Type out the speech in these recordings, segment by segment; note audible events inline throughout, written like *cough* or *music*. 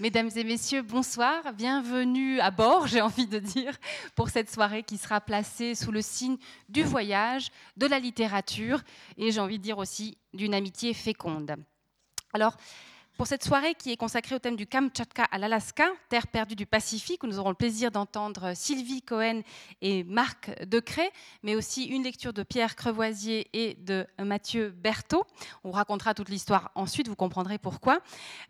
Mesdames et messieurs, bonsoir. Bienvenue à bord, j'ai envie de dire, pour cette soirée qui sera placée sous le signe du voyage, de la littérature et j'ai envie de dire aussi d'une amitié féconde. Alors, pour cette soirée qui est consacrée au thème du Kamchatka à l'Alaska, terre perdue du Pacifique, où nous aurons le plaisir d'entendre Sylvie Cohen et Marc Decret, mais aussi une lecture de Pierre Crevoisier et de Mathieu Berthaud. On racontera toute l'histoire ensuite, vous comprendrez pourquoi.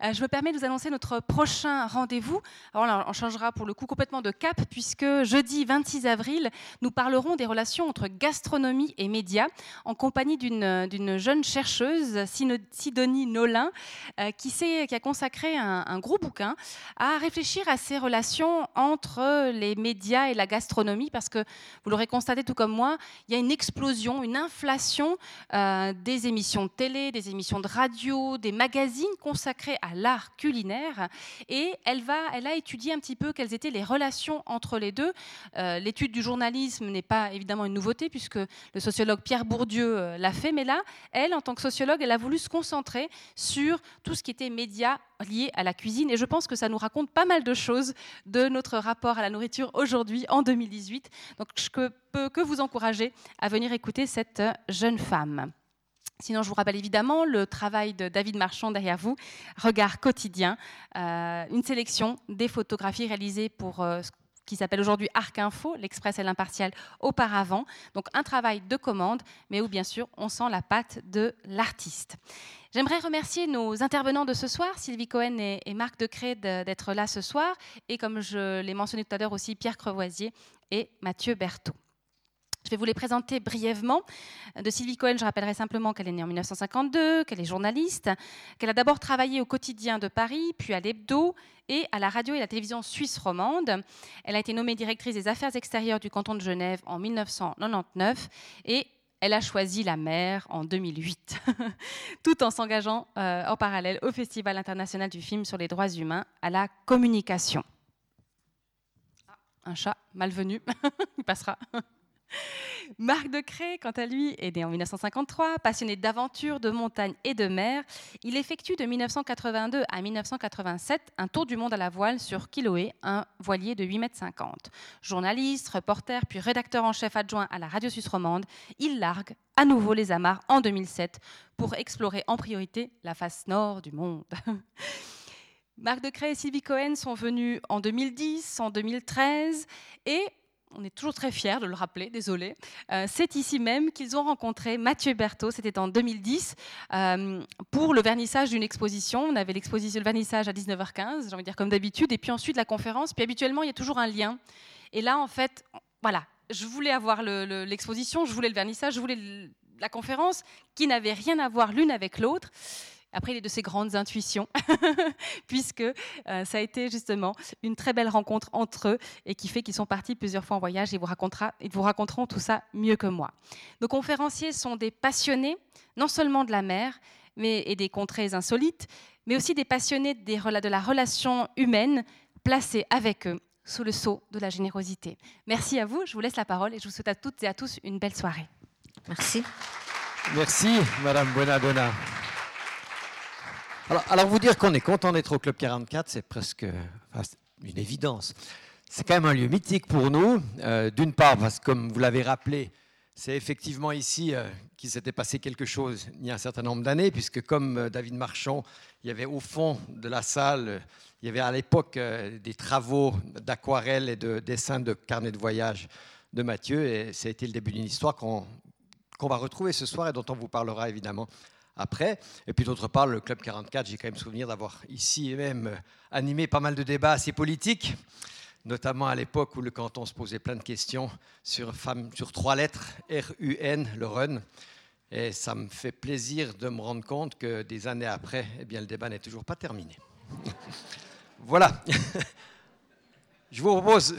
Euh, je me permets de vous annoncer notre prochain rendez-vous. On changera pour le coup complètement de cap, puisque jeudi 26 avril, nous parlerons des relations entre gastronomie et médias, en compagnie d'une jeune chercheuse, Sidonie Nolin, euh, qui a consacré un, gros bouquin à réfléchir à ces relations entre les médias et la gastronomie, parce que vous l'aurez constaté tout comme moi, il y a une explosion, une inflation euh, des émissions de télé, des émissions de radio, des magazines consacrés à l'art culinaire, et elle, va, elle a étudié un petit peu quelles étaient les relations entre les deux. Euh, l'étude du journalisme n'est pas évidemment une nouveauté, puisque le sociologue Pierre Bourdieu euh, l'a fait, mais là, elle, en tant que sociologue, elle a voulu se concentrer sur tout ce qui était médias liés à la cuisine. Et je pense que ça nous raconte pas mal de choses de notre rapport à la nourriture aujourd'hui, en 2018. Donc je peux que vous encourager à venir écouter cette jeune femme. Sinon, je vous rappelle évidemment le travail de David Marchand derrière vous, Regard quotidien, euh, une sélection des photographies réalisées pour euh, qui s'appelle aujourd'hui Arc Info, l'Express et l'Impartial auparavant. Donc un travail de commande, mais où bien sûr on sent la patte de l'artiste. J'aimerais remercier nos intervenants de ce soir, Sylvie Cohen et, Marc Decré d'être là ce soir, et comme je l'ai mentionné tout à l'heure aussi, Pierre Crevoisier et Mathieu Berthaud. Je vais vous les présenter brièvement. De Sylvie Cohen, je rappellerai simplement qu'elle est née en 1952, qu'elle est journaliste, qu'elle a d'abord travaillé au quotidien de Paris, puis à l'Hebdo et à la radio et la télévision suisse romande. Elle a été nommée directrice des affaires extérieures du canton de Genève en 1999 et elle a choisi la mer en 2008, *laughs* tout en s'engageant euh, en parallèle au Festival international du film sur les droits humains à la communication. Ah, un chat malvenu, *laughs* il passera. Marc Decré, quant à lui, est né en 1953, passionné d'aventure, de montagne et de mer. Il effectue de 1982 à 1987 un tour du monde à la voile sur Kiloé, un voilier de 8,50 mètres. Journaliste, reporter, puis rédacteur en chef adjoint à la radio suisse romande, il largue à nouveau les amarres en 2007 pour explorer en priorité la face nord du monde. *laughs* Marc Decré et Sylvie Cohen sont venus en 2010, en 2013 et on est toujours très fiers de le rappeler, désolé. Euh, c'est ici même qu'ils ont rencontré Mathieu Berthaud, c'était en 2010, euh, pour le vernissage d'une exposition. On avait l'exposition, le vernissage à 19h15, j'ai envie de dire comme d'habitude, et puis ensuite la conférence. Puis habituellement, il y a toujours un lien. Et là, en fait, voilà, je voulais avoir l'exposition, je voulais le vernissage, je voulais la conférence, qui n'avaient rien à voir l'une avec l'autre. Après, il est de ses grandes intuitions, *laughs* puisque euh, ça a été justement une très belle rencontre entre eux et qui fait qu'ils sont partis plusieurs fois en voyage et vous, racontera, ils vous raconteront tout ça mieux que moi. Nos conférenciers sont des passionnés, non seulement de la mer mais, et des contrées insolites, mais aussi des passionnés des, de la relation humaine placés avec eux sous le sceau de la générosité. Merci à vous, je vous laisse la parole et je vous souhaite à toutes et à tous une belle soirée. Merci. Merci, Madame Buenadonna. Alors, vous dire qu'on est content d'être au Club 44, c'est presque une évidence. C'est quand même un lieu mythique pour nous. Euh, d'une part, parce que comme vous l'avez rappelé, c'est effectivement ici euh, qu'il s'était passé quelque chose il y a un certain nombre d'années, puisque comme euh, David Marchand, il y avait au fond de la salle, il y avait à l'époque des travaux d'aquarelle et de dessin de carnet de voyage de Mathieu, et ça a été le début d'une histoire qu'on va retrouver ce soir et dont on vous parlera évidemment après. Et puis d'autre part, le Club 44, j'ai quand même souvenir d'avoir ici même euh, animé pas mal de débats assez politiques, notamment à l'époque où le canton se posait plein de questions sur, trois lettres, R-U-N, le run. Et ça me fait plaisir de me rendre compte que des années après, eh bien, le débat n'est toujours pas terminé. *laughs* voilà. *laughs* Je vous propose,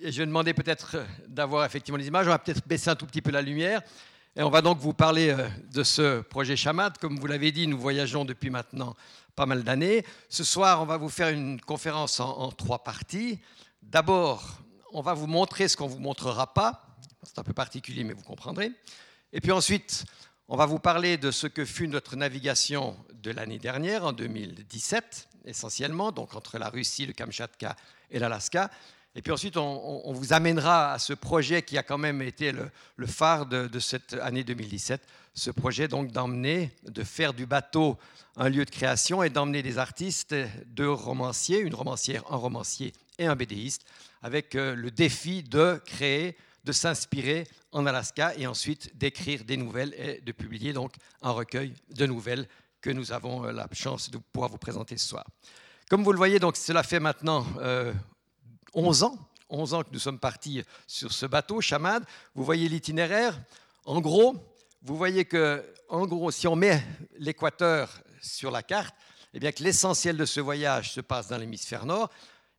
et je vais demander peut-être d'avoir effectivement les images, on va peut-être baisser un tout petit peu la lumière. Et on va donc vous parler euh, de ce projet Chamad. Comme vous l'avez dit, nous voyageons depuis maintenant pas mal d'années. Ce soir, on va vous faire une conférence en, trois parties. D'abord, on va vous montrer ce qu'on ne vous montrera pas. C'est un peu particulier, mais vous comprendrez. Et puis ensuite, on va vous parler de ce que fut notre navigation de l'année dernière, en 2017, essentiellement, donc entre la Russie, le Kamchatka et l'Alaska. Et puis ensuite, on, vous amènera à ce projet qui a quand même été le, phare de, cette année 2017, ce projet donc d'emmener, de faire du bateau un lieu de création et d'emmener des artistes, deux romanciers, une romancière, un romancier et un bédéiste, avec euh, le défi de créer, de s'inspirer en Alaska et ensuite d'écrire des nouvelles et de publier donc un recueil de nouvelles que nous avons euh, la chance de pouvoir vous présenter ce soir. Comme vous le voyez, donc cela fait maintenant euh, 11 ans, 11 ans que nous sommes partis sur ce bateau, Chamad. Vous voyez l'itinéraire. En gros, vous voyez que, en gros, si on met l'équateur sur la carte, eh bien que l'essentiel de ce voyage se passe dans l'hémisphère nord,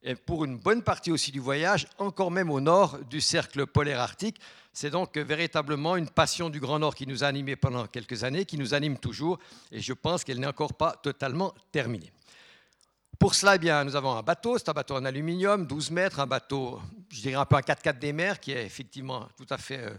et pour une bonne partie aussi du voyage, encore même au nord du cercle polaire arctique. C'est donc véritablement une passion du Grand Nord qui nous a animés pendant quelques années, qui nous anime toujours, et je pense qu'elle n'est encore pas totalement terminée. Pour cela, eh bien, nous avons un bateau, c'est un bateau en aluminium, 12 mètres, un bateau, je dirais un peu un 4x4 des mers, qui est effectivement tout à fait euh,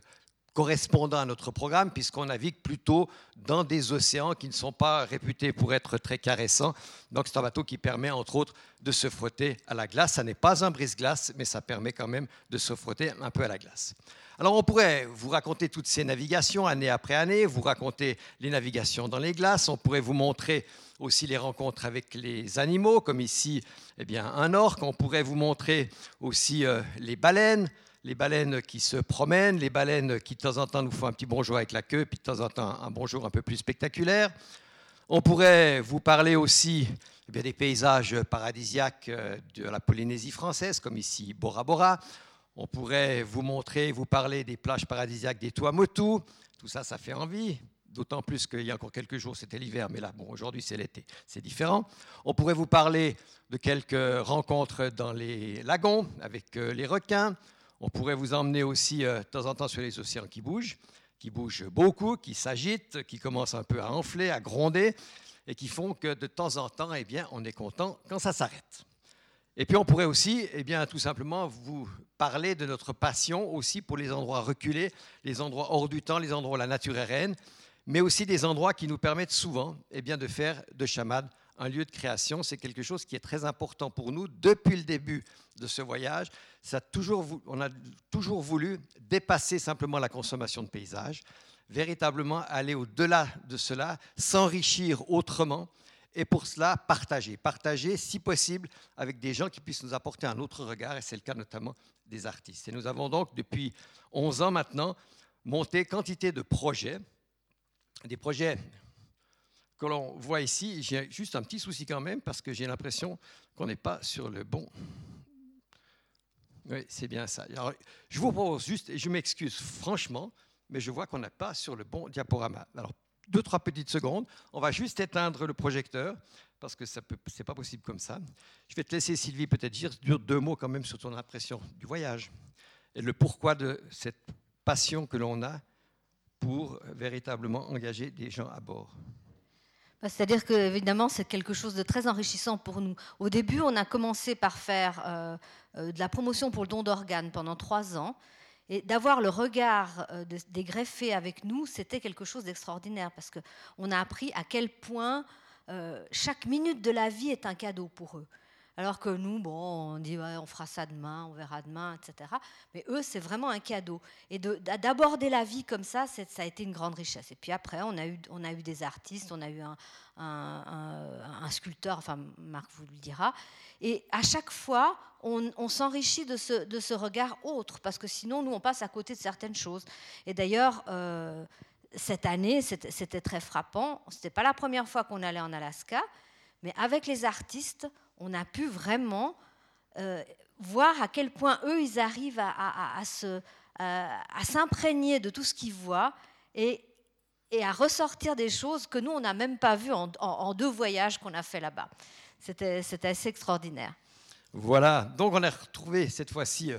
correspondant à notre programme, puisqu'on navigue plutôt dans des océans qui ne sont pas réputés pour être très caressants. Donc c'est un bateau qui permet, entre autres, de se frotter à la glace. Ça n'est pas un brise-glace, mais ça permet quand même de se frotter un peu à la glace. Alors on pourrait vous raconter toutes ces navigations année après année, vous raconter les navigations dans les glaces, on pourrait vous montrer aussi les rencontres avec les animaux, comme ici eh bien, un orque, on pourrait vous montrer aussi euh, les baleines, les baleines qui se promènent, les baleines qui de temps en temps nous font un petit bonjour avec la queue, puis de temps en temps un bonjour un peu plus spectaculaire. On pourrait vous parler aussi eh des paysages paradisiaques euh, de la Polynésie française, comme ici Bora Bora. On pourrait vous montrer, vous parler des plages paradisiaques des Tuamotu. Tout ça, ça fait envie. D'autant plus qu'il y a encore quelques jours, c'était l'hiver, mais là, bon, aujourd'hui, c'est l'été. C'est différent. On pourrait vous parler de quelques rencontres dans les lagons avec euh, les requins. On pourrait vous emmener aussi euh, de temps en temps sur les océans qui bougent, qui bougent beaucoup, qui s'agitent, qui commencent un peu à enfler, à gronder, et qui font que de temps en temps, eh bien, on est content quand ça s'arrête. Et puis on pourrait aussi, eh bien, tout simplement vous parler de notre passion aussi pour les endroits reculés, les endroits hors du temps, les endroits où la nature est reine, mais aussi des endroits qui nous permettent souvent eh bien, de faire de Chamad un lieu de création. C'est quelque chose qui est très important pour nous depuis le début de ce voyage. Ça toujours, on a toujours voulu dépasser simplement la consommation de paysages, véritablement aller au-delà de cela, s'enrichir autrement et pour cela, partager. Partager, si possible, avec des gens qui puissent nous apporter un autre regard, et c'est le cas notamment des artistes. Et nous avons donc, depuis 11 ans maintenant, monté quantité de projets, des projets que l'on voit ici. J'ai juste un petit souci quand même, parce que j'ai l'impression qu'on n'est pas sur le bon. Oui, c'est bien ça. Alors, je vous propose juste, et je m'excuse franchement, mais je vois qu'on n'est pas sur le bon diaporama. Alors, deux, trois petites secondes. On va juste éteindre le projecteur parce que ce n'est pas possible comme ça. Je vais te laisser, Sylvie, peut-être dire deux mots quand même sur ton impression du voyage et le pourquoi de cette passion que l'on a pour véritablement engager des gens à bord. Bah, c'est-à-dire que évidemment c'est quelque chose de très enrichissant pour nous. Au début, on a commencé par faire euh, euh, de la promotion pour le don d'organes pendant trois ans. Et d'avoir le regard euh, des greffés avec nous, c'était quelque chose d'extraordinaire parce qu'on a appris à quel point euh, chaque minute de la vie est un cadeau pour eux. Alors que nous, bon, on dit on fera ça demain, on verra demain, etc. Mais eux, c'est vraiment un cadeau. Et d'aborder la vie comme ça, ça a été une grande richesse. Et puis après, on a eu, on a eu des artistes, on a eu un, sculpteur, enfin Marc vous le dira. Et à chaque fois, on, s'enrichit de ce, de ce, regard autre, parce que sinon, nous, on passe à côté de certaines choses. Et d'ailleurs, euh, cette année, c'était très frappant. Ce n'était pas la première fois qu'on allait en Alaska, mais avec les artistes, on a pu vraiment euh, voir à quel point eux, ils arrivent à, s'imprégner de tout ce qu'ils voient et à ressortir des choses que nous, on n'a même pas vues en, deux voyages qu'on a fait là-bas. C'était assez extraordinaire. Voilà, donc on a retrouvé cette fois-ci euh,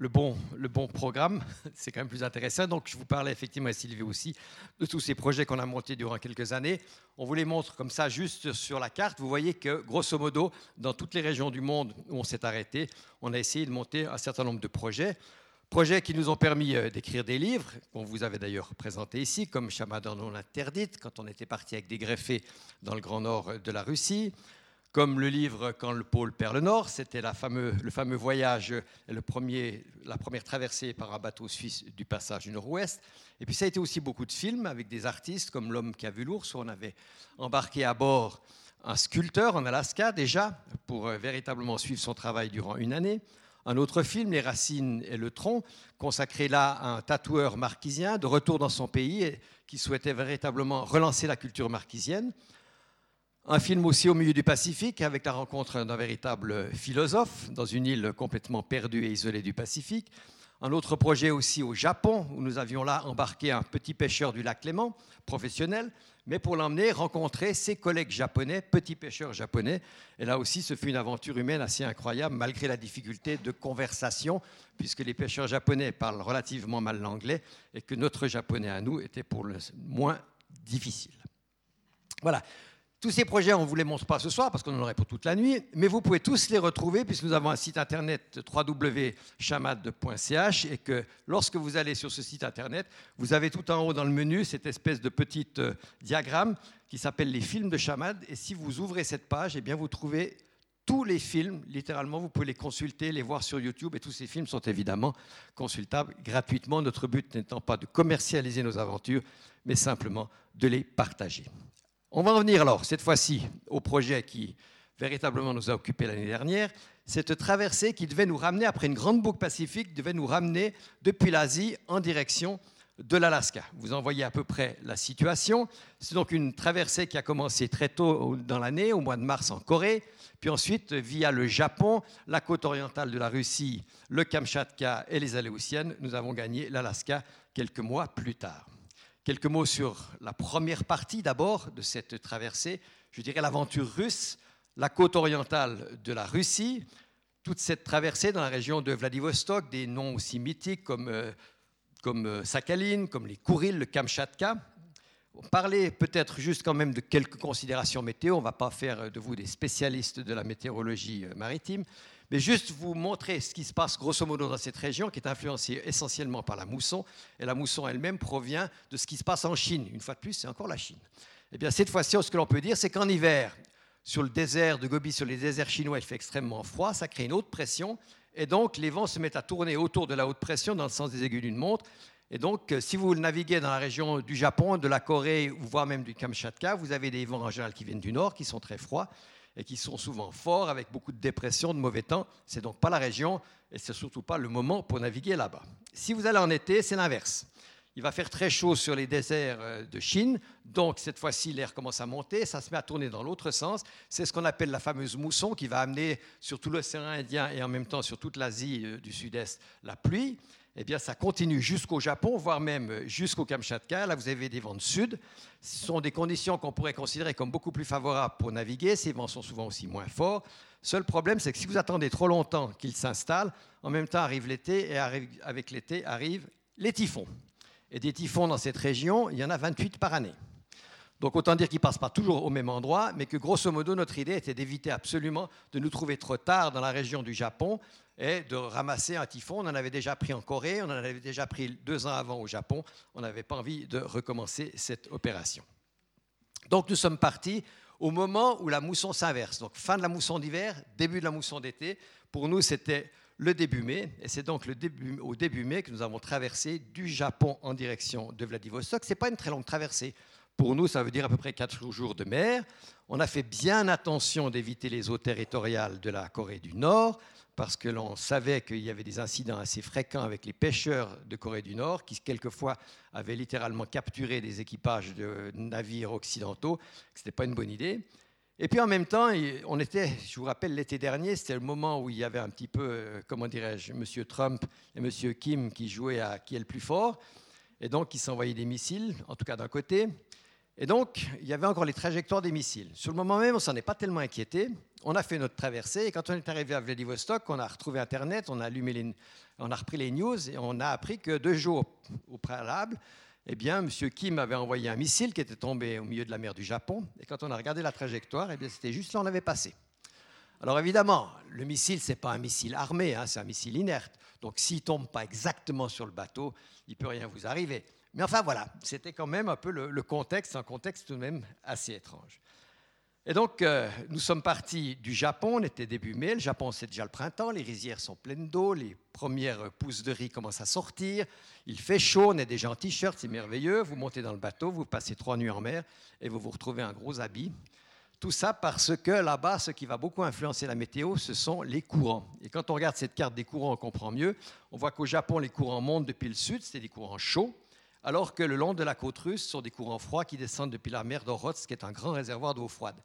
le, bon, le bon programme. *laughs* C'est quand même plus intéressant. Donc je vous parlais effectivement, et Sylvie aussi, de tous ces projets qu'on a montés durant quelques années. On vous les montre comme ça juste sur la carte. Vous voyez que grosso modo, dans toutes les régions du monde où on s'est arrêté, on a essayé de monter un certain nombre de projets. Projets qui nous ont permis euh, d'écrire des livres, qu'on vous avait d'ailleurs présentés ici, comme Chamadan non interdite, quand on était parti avec des greffés dans le Grand Nord de la Russie, comme le livre Quand le pôle perd le nord, c'était le fameux voyage, la première traversée par un bateau suisse du passage du nord-ouest. Et puis ça a été aussi beaucoup de films avec des artistes comme L'homme qui a vu l'ours, où on avait embarqué à bord un sculpteur en Alaska déjà, pour euh, véritablement suivre son travail durant une année. Un autre film, Les Racines et le Tronc, consacré là à un tatoueur marquisien de retour dans son pays et qui souhaitait véritablement relancer la culture marquisienne. Un film aussi au milieu du Pacifique avec la rencontre d'un véritable philosophe dans une île complètement perdue et isolée du Pacifique. Un autre projet aussi au Japon où nous avions là embarqué un petit pêcheur du lac Léman, professionnel, mais pour l'emmener rencontrer ses collègues japonais, petits pêcheurs japonais. Et là aussi, ce fut une aventure humaine assez incroyable, malgré la difficulté de conversation, puisque les pêcheurs japonais parlent relativement mal l'anglais et que notre japonais à nous était pour le moins difficile. Voilà. Tous ces projets, on ne vous les montre pas ce soir parce qu'on en aurait pour toute la nuit, mais vous pouvez tous les retrouver puisque nous avons un site internet www.chamad.ch et que lorsque vous allez sur ce site internet, vous avez tout en haut dans le menu cette espèce de petit euh, diagramme qui s'appelle les films de Chamad. Et si vous ouvrez cette page, eh bien vous trouvez tous les films, littéralement, vous pouvez les consulter, les voir sur YouTube, et tous ces films sont évidemment consultables gratuitement, notre but n'étant pas de commercialiser nos aventures, mais simplement de les partager. On va revenir alors, cette fois-ci, au projet qui véritablement nous a occupé l'année dernière, cette traversée qui devait nous ramener, après une grande boucle pacifique, devait nous ramener depuis l'Asie en direction de l'Alaska. Vous en voyez à peu près la situation. C'est donc une traversée qui a commencé très tôt dans l'année, au mois de mars en Corée, puis ensuite via le Japon, la côte orientale de la Russie, le Kamchatka et les Aléoutiennes, nous avons gagné l'Alaska quelques mois plus tard. Quelques mots sur la première partie d'abord de cette traversée, je dirais l'aventure russe, la côte orientale de la Russie, toute cette traversée dans la région de Vladivostok, des noms aussi mythiques comme, euh, comme euh, Sakhaline, comme les Kourils, le Kamchatka. On parlait peut-être juste quand même de quelques considérations météo, on ne va pas faire de vous des spécialistes de la météorologie euh, maritime, mais juste vous montrer ce qui se passe grosso modo dans cette région qui est influencée essentiellement par la mousson. Et la mousson elle-même provient de ce qui se passe en Chine. Une fois de plus, c'est encore la Chine. Eh bien cette fois-ci, ce que l'on peut dire, c'est qu'en hiver, sur le désert de Gobi, sur les déserts chinois, il fait extrêmement froid, ça crée une haute pression. Et donc les vents se mettent à tourner autour de la haute pression dans le sens des aiguilles d'une montre. Et donc, si vous naviguez dans la région du Japon, de la Corée, voire même du Kamchatka, vous avez des vents en général qui viennent du nord, qui sont très froids et qui sont souvent forts avec beaucoup de dépression, de mauvais temps. C'est donc pas la région et c'est surtout pas le moment pour naviguer là-bas. Si vous allez en été, c'est l'inverse. Il va faire très chaud sur les déserts euh, de Chine, donc cette fois-ci l'air commence à monter, ça se met à tourner dans l'autre sens. C'est ce qu'on appelle la fameuse mousson qui va amener sur tout l'océan Indien et en même temps sur toute l'Asie euh, du Sud-Est la pluie eh bien, ça continue jusqu'au Japon, voire même jusqu'au Kamchatka. Là, vous avez des vents de sud. Ce sont des conditions qu'on pourrait considérer comme beaucoup plus favorables pour naviguer. Ces vents sont souvent aussi moins forts. Seul problème, c'est que si vous attendez trop longtemps qu'ils s'installent, en même temps arrive l'été, et avec l'été arrivent les typhons. Et des typhons dans cette région, il y en a 28 par année. Donc autant dire qu'ils ne passent pas toujours au même endroit, mais que grosso modo, notre idée était d'éviter absolument de nous trouver trop tard dans la région du Japon et de ramasser un typhon. On en avait déjà pris en Corée, on en avait déjà pris deux ans avant au Japon. On n'avait pas envie de recommencer cette opération. Donc nous sommes partis au moment où la mousson s'inverse. Donc fin de la mousson d'hiver, début de la mousson d'été. Pour nous, c'était le début mai, et c'est donc au début mai que nous avons traversé du Japon en direction de Vladivostok. Ce n'est pas une très longue traversée. Pour nous, ça veut dire à peu près quatre jours de mer. On a fait bien attention d'éviter les eaux territoriales de la Corée du Nord parce que l'on savait qu'il y avait des incidents assez fréquents avec les pêcheurs de Corée du Nord qui quelquefois avaient littéralement capturé des équipages de navires occidentaux, ce n'était pas une bonne idée. Et puis en même temps, on était, je vous rappelle, l'été dernier, c'était le moment où il y avait un petit peu, euh, comment dirais-je, M. Trump et M. Kim qui jouaient à qui est le plus fort, et donc ils s'envoyaient des missiles, en tout cas d'un côté. Et donc, il y avait encore les trajectoires des missiles. Sur le moment même, on s'en est pas tellement inquiété. On a fait notre traversée et quand on est arrivé à Vladivostok, on a retrouvé Internet, on a, allumé les, on a repris les news et on a appris que deux jours au préalable, eh bien, M. Kim avait envoyé un missile qui était tombé au milieu de la mer du Japon. Et quand on a regardé la trajectoire, eh bien, c'était juste là on avait passé. Alors évidemment, le missile, ce n'est pas un missile armé, hein, c'est un missile inerte. Donc s'il ne tombe pas exactement sur le bateau, il ne peut rien vous arriver. Mais enfin voilà, c'était quand même un peu le, contexte, un contexte tout de même assez étrange. Et donc, euh, nous sommes partis du Japon, on était début mai, le Japon c'est déjà le printemps, les rizières sont pleines d'eau, les premières pousses de riz commencent à sortir, il fait chaud, on est déjà en t-shirt, c'est merveilleux, vous montez dans le bateau, vous passez trois nuits en mer et vous vous retrouvez un gros habit. Tout ça parce que là-bas, ce qui va beaucoup influencer la météo, ce sont les courants. Et quand on regarde cette carte des courants, on comprend mieux. On voit qu'au Japon, les courants montent depuis le sud, c'est des courants chauds alors que le long de la côte russe sont des courants froids qui descendent depuis la mer d'Orotsk, qui est un grand réservoir d'eau froide.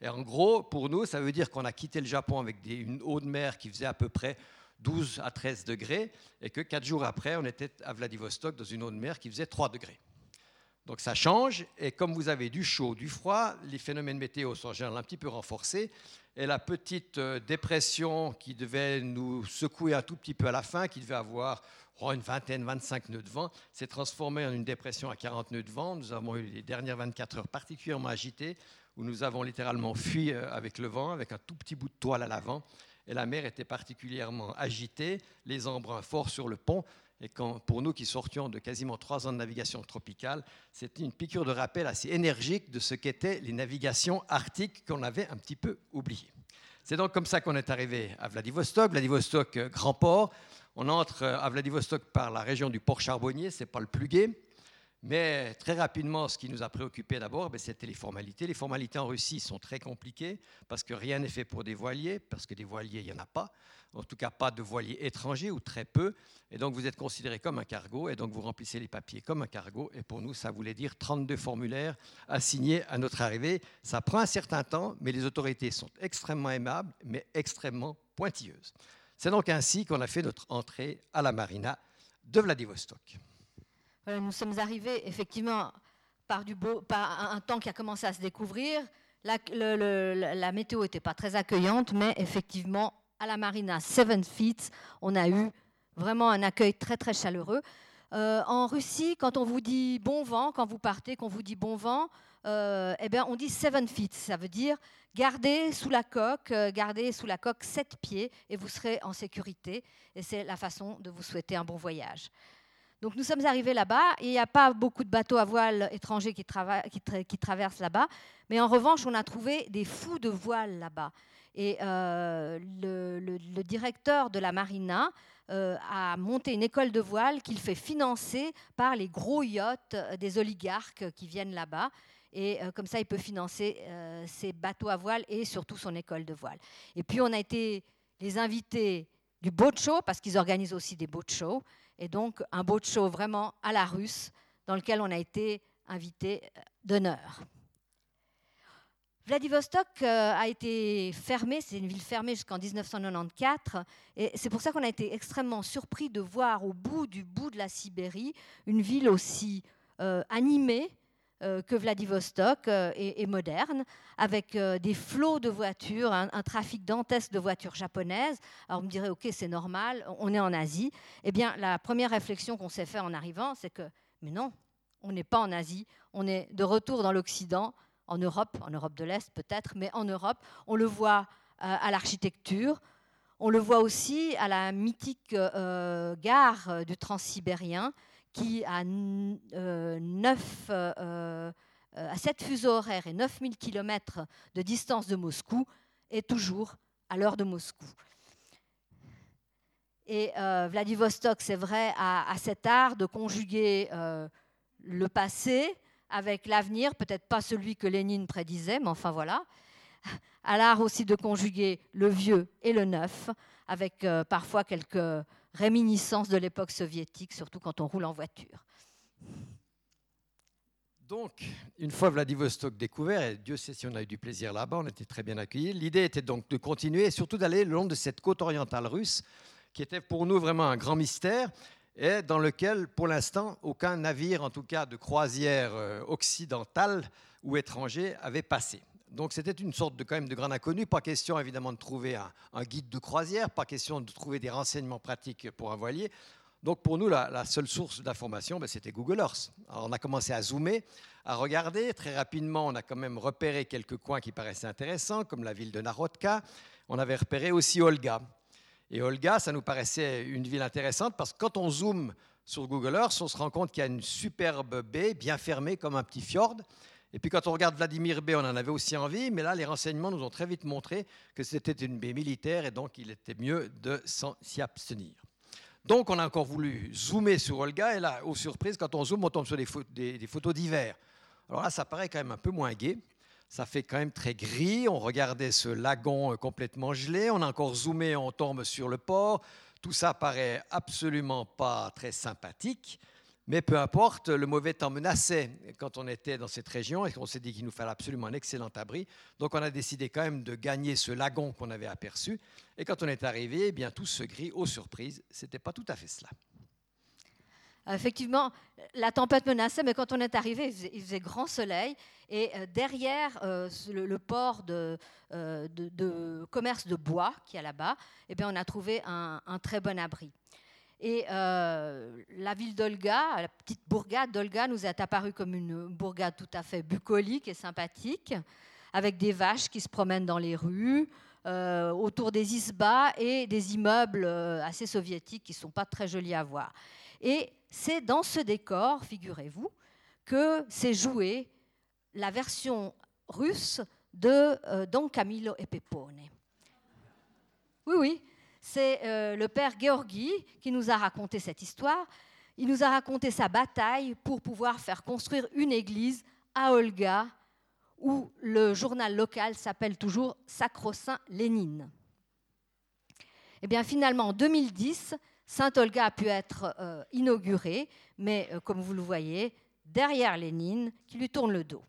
Et en gros, pour nous, ça veut dire qu'on a quitté le Japon avec une eau de mer qui faisait à peu près 12 à 13 degrés, et que quatre jours après, on était à Vladivostok dans une eau de mer qui faisait 3 degrés. Donc ça change, et comme vous avez du chaud, du froid, les phénomènes météo sont en un petit peu renforcés, et la petite euh, dépression qui devait nous secouer un tout petit peu à la fin, qui devait avoir oh, une vingtaine, 25 nœuds de vent, s'est transformée en une dépression à 40 nœuds de vent. Nous avons eu les dernières 24 heures particulièrement agitées, où nous avons littéralement fui euh, avec le vent, avec un tout petit bout de toile à l'avant, et la mer était particulièrement agitée, les embruns forts sur le pont. Et quand, pour nous qui sortions de quasiment trois ans de navigation tropicale, c'était une piqûre de rappel assez énergique de ce qu'étaient les navigations arctiques qu'on avait un petit peu oubliées. C'est donc comme ça qu'on est arrivé à Vladivostok. Vladivostok, euh, grand port. On entre euh, à Vladivostok par la région du port charbonnier, c'est pas le plus gai. Mais très rapidement, ce qui nous a préoccupé d'abord, ben, c'était les formalités. Les formalités en Russie sont très compliquées parce que rien n'est fait pour des voiliers, parce que des voiliers, il n'y en a pas. En tout cas, pas de voiliers étrangers ou très peu. Et donc, vous êtes considéré comme un cargo et donc vous remplissez les papiers comme un cargo. Et pour nous, ça voulait dire 32 formulaires à signer à notre arrivée. Ça prend un certain temps, mais les autorités sont extrêmement aimables, mais extrêmement pointilleuses. C'est donc ainsi qu'on a fait notre entrée à la marina de Vladivostok nous sommes arrivés effectivement par, un, temps qui a commencé à se découvrir. La, météo n'était pas très accueillante, mais effectivement, à la marina Seven Feet, on a eu vraiment un accueil très très chaleureux. Euh, en Russie, quand on vous dit bon vent, quand vous partez, qu'on vous dit bon vent, euh, eh bien, on dit seven feet. Ça veut dire gardez sous la coque, euh, gardez sous la coque sept pieds et vous serez en sécurité. Et c'est la façon de vous souhaiter un bon voyage. Donc nous sommes arrivés là-bas il n'y a pas beaucoup de bateaux à voile étrangers qui, traversent là-bas, mais en revanche on a trouvé des fous de voile là-bas. Et euh, le, directeur de la marina euh, a monté une école de voile qu'il fait financer par les gros yachts des oligarques qui viennent là-bas. Et euh, comme ça, il peut financer ses bateaux à voile et surtout son école de voile. Et puis on a été les invités du boat show, parce qu'ils organisent aussi des boat shows et donc un boat show vraiment à la russe dans lequel on a été invité euh, d'honneur. Vladivostok euh, a été fermé, c'est une ville fermée jusqu'en 1994, et c'est pour ça qu'on a été extrêmement surpris de voir au bout du bout de la Sibérie une ville aussi euh, animée, que Vladivostok euh, est, moderne, avec euh, des flots de voitures, un, trafic dantesque de voitures japonaises. Alors on me dirait, ok, c'est normal, on est en Asie. Eh bien, la première réflexion qu'on s'est fait en arrivant, c'est que, mais non, on n'est pas en Asie, on est de retour dans l'Occident, en Europe, en Europe de l'Est peut-être, mais en Europe, on le voit à l'architecture, on le voit aussi à la mythique gare du Transsibérien, qui a 9, euh, euh, à 7 fuseaux horaires et 9000 km de distance de Moscou, est toujours à l'heure de Moscou. Et euh, Vladivostok, c'est vrai, a, cet art de conjuguer le passé avec l'avenir, peut-être pas celui que Lénine prédisait, mais enfin voilà, à l'art aussi de conjuguer le vieux et le neuf, avec parfois quelques réminiscence de l'époque soviétique, surtout quand on roule en voiture. Donc, une fois Vladivostok découvert, et Dieu sait si on a eu du plaisir là-bas, on était très bien accueillis, l'idée était donc de continuer et surtout d'aller le long de cette côte orientale russe, qui était pour nous vraiment un grand mystère, et dans lequel, pour l'instant, aucun navire, en tout cas de croisière euh, occidentale ou étranger, avait passé. Donc c'était une sorte de quand même de grand inconnu. Pas question évidemment de trouver un, guide de croisière, pas question de trouver des renseignements pratiques pour un voilier. Donc pour nous, la, seule source d'information, ben, c'était Google Earth. Alors on a commencé à zoomer, à regarder. Très rapidement, on a quand même repéré quelques coins qui paraissaient intéressants, comme la ville de Narodka. On avait repéré aussi Olga. Et Olga, ça nous paraissait une ville intéressante parce que quand on zoome sur Google Earth, on se rend compte qu'il y a une superbe baie bien fermée comme un petit fjord Et puis quand on regarde Vladimir B, on en avait aussi envie, mais là, les renseignements nous ont très vite montré que c'était une baie militaire et donc il était mieux de s'y abstenir. Donc on a encore voulu zoomer sur Olga et là, aux surprises, quand on zoome, on tombe sur des, photos d'hiver. Alors là, ça paraît quand même un peu moins gai. Ça fait quand même très gris. On regardait ce lagon euh, complètement gelé. On a encore zoomé, on tombe sur le port. Tout ça paraît absolument pas très sympathique. Mais peu importe, le mauvais temps menaçait quand on était dans cette région et on s'est dit qu'il nous fallait absolument un excellent abri. Donc on a décidé quand même de gagner ce lagon qu'on avait aperçu. Et quand on est arrivé, eh bien tout ce gris, aux surprises, ce n'était pas tout à fait cela. Effectivement, la tempête menaçait, mais quand on est arrivé, il faisait, grand soleil. Et euh, derrière euh, le, port euh, de, commerce de bois qui est là-bas, eh bien, on a trouvé un très bon abri. Et euh, la ville d'Olga, la petite bourgade d'Olga, nous est apparue comme une bourgade tout à fait bucolique et sympathique, avec des vaches qui se promènent dans les rues, euh, autour des isbas et des immeubles euh, assez soviétiques qui ne sont pas très jolis à voir. Et c'est dans ce décor, figurez-vous, que s'est jouée la version russe de Don Camillo e Pepone. Oui, oui, c'est euh, le père Georgi qui nous a raconté cette histoire. Il nous a raconté sa bataille pour pouvoir faire construire une église à Olga, où le journal local s'appelle toujours Sacro-Saint Lénine. Et eh bien finalement, en 2010, Sainte Olga a pu être euh, inaugurée, mais euh, comme vous le voyez, derrière Lénine, qui lui tourne le dos.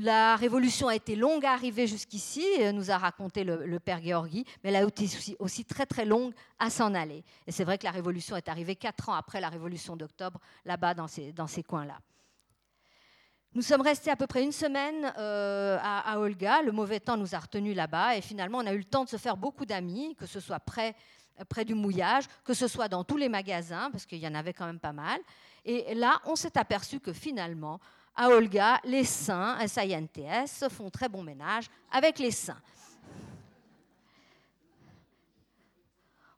La révolution a été longue à arriver jusqu'ici, euh, nous a raconté le, père Georgi, mais elle a été aussi, très très longue à s'en aller. Et c'est vrai que la révolution est arrivée quatre ans après la révolution d'octobre, là-bas dans ces, coins-là. Nous sommes restés à peu près une semaine euh, à, Olga. Le mauvais temps nous a retenus là-bas et finalement on a eu le temps de se faire beaucoup d'amis, que ce soit près du mouillage, que ce soit dans tous les magasins, parce qu'il y en avait quand même pas mal. Et là, on s'est aperçu que finalement, à Olga, les saints, S-I-N-T-S, font très bon ménage avec les saints.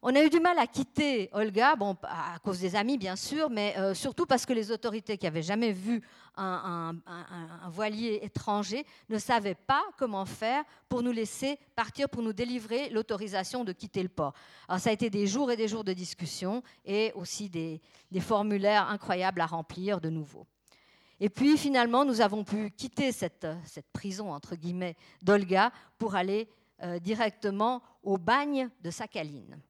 On a eu du mal à quitter Olga, bon, à cause des amis bien sûr, mais euh, surtout parce que les autorités qui n'avaient jamais vu un, voilier étranger ne savaient pas comment faire pour nous laisser partir, pour nous délivrer l'autorisation de quitter le port. Alors ça a été des jours et des jours de discussion et aussi des formulaires incroyables à remplir de nouveau. Et puis finalement, nous avons pu quitter cette, prison, entre guillemets, d'Olga pour aller euh, directement au bagne de Sakhaline,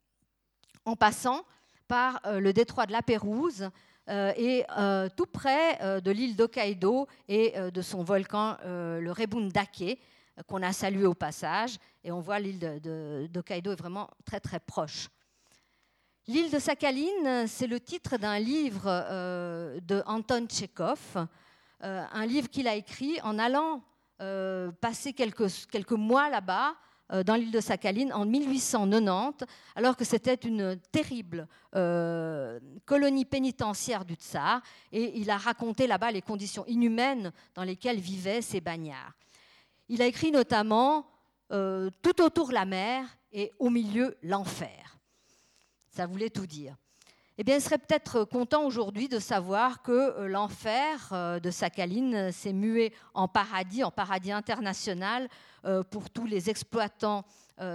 en passant par euh, le détroit de la Pérouse euh, et tout près de l'île d'Hokkaido et de son volcan, le Rebundake, qu'on a salué au passage. Et on voit l'île d'Hokkaido est vraiment très très proche. L'île de Sakhaline, c'est le titre d'un livre de Anton Tchekhov, euh, un livre qu'il a écrit en allant euh, passer quelques, quelques mois là-bas, euh, dans l'île de Sakhaline, en 1890, alors que c'était une terrible colonie pénitentiaire du tsar, et il a raconté là-bas les conditions inhumaines dans lesquelles vivaient ces bagnards. Il a écrit notamment Tout autour la mer et au milieu l'enfer. Ça voulait tout dire eh bien, il serait peut-être content aujourd'hui de savoir que euh, l'enfer euh, de Sakhaline s'est mué en paradis, en paradis international euh, pour tous les exploitants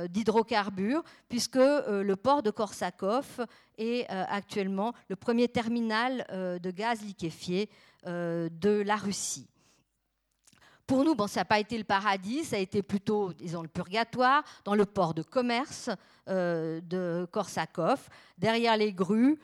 d'hydrocarbures, puisque le port de Korsakov est actuellement le premier terminal de gaz liquéfié de la Russie. Pour nous, bon, ça n'a pas été le paradis, ça a été plutôt, disons, le purgatoire, dans le port de commerce de Korsakov, derrière les grues,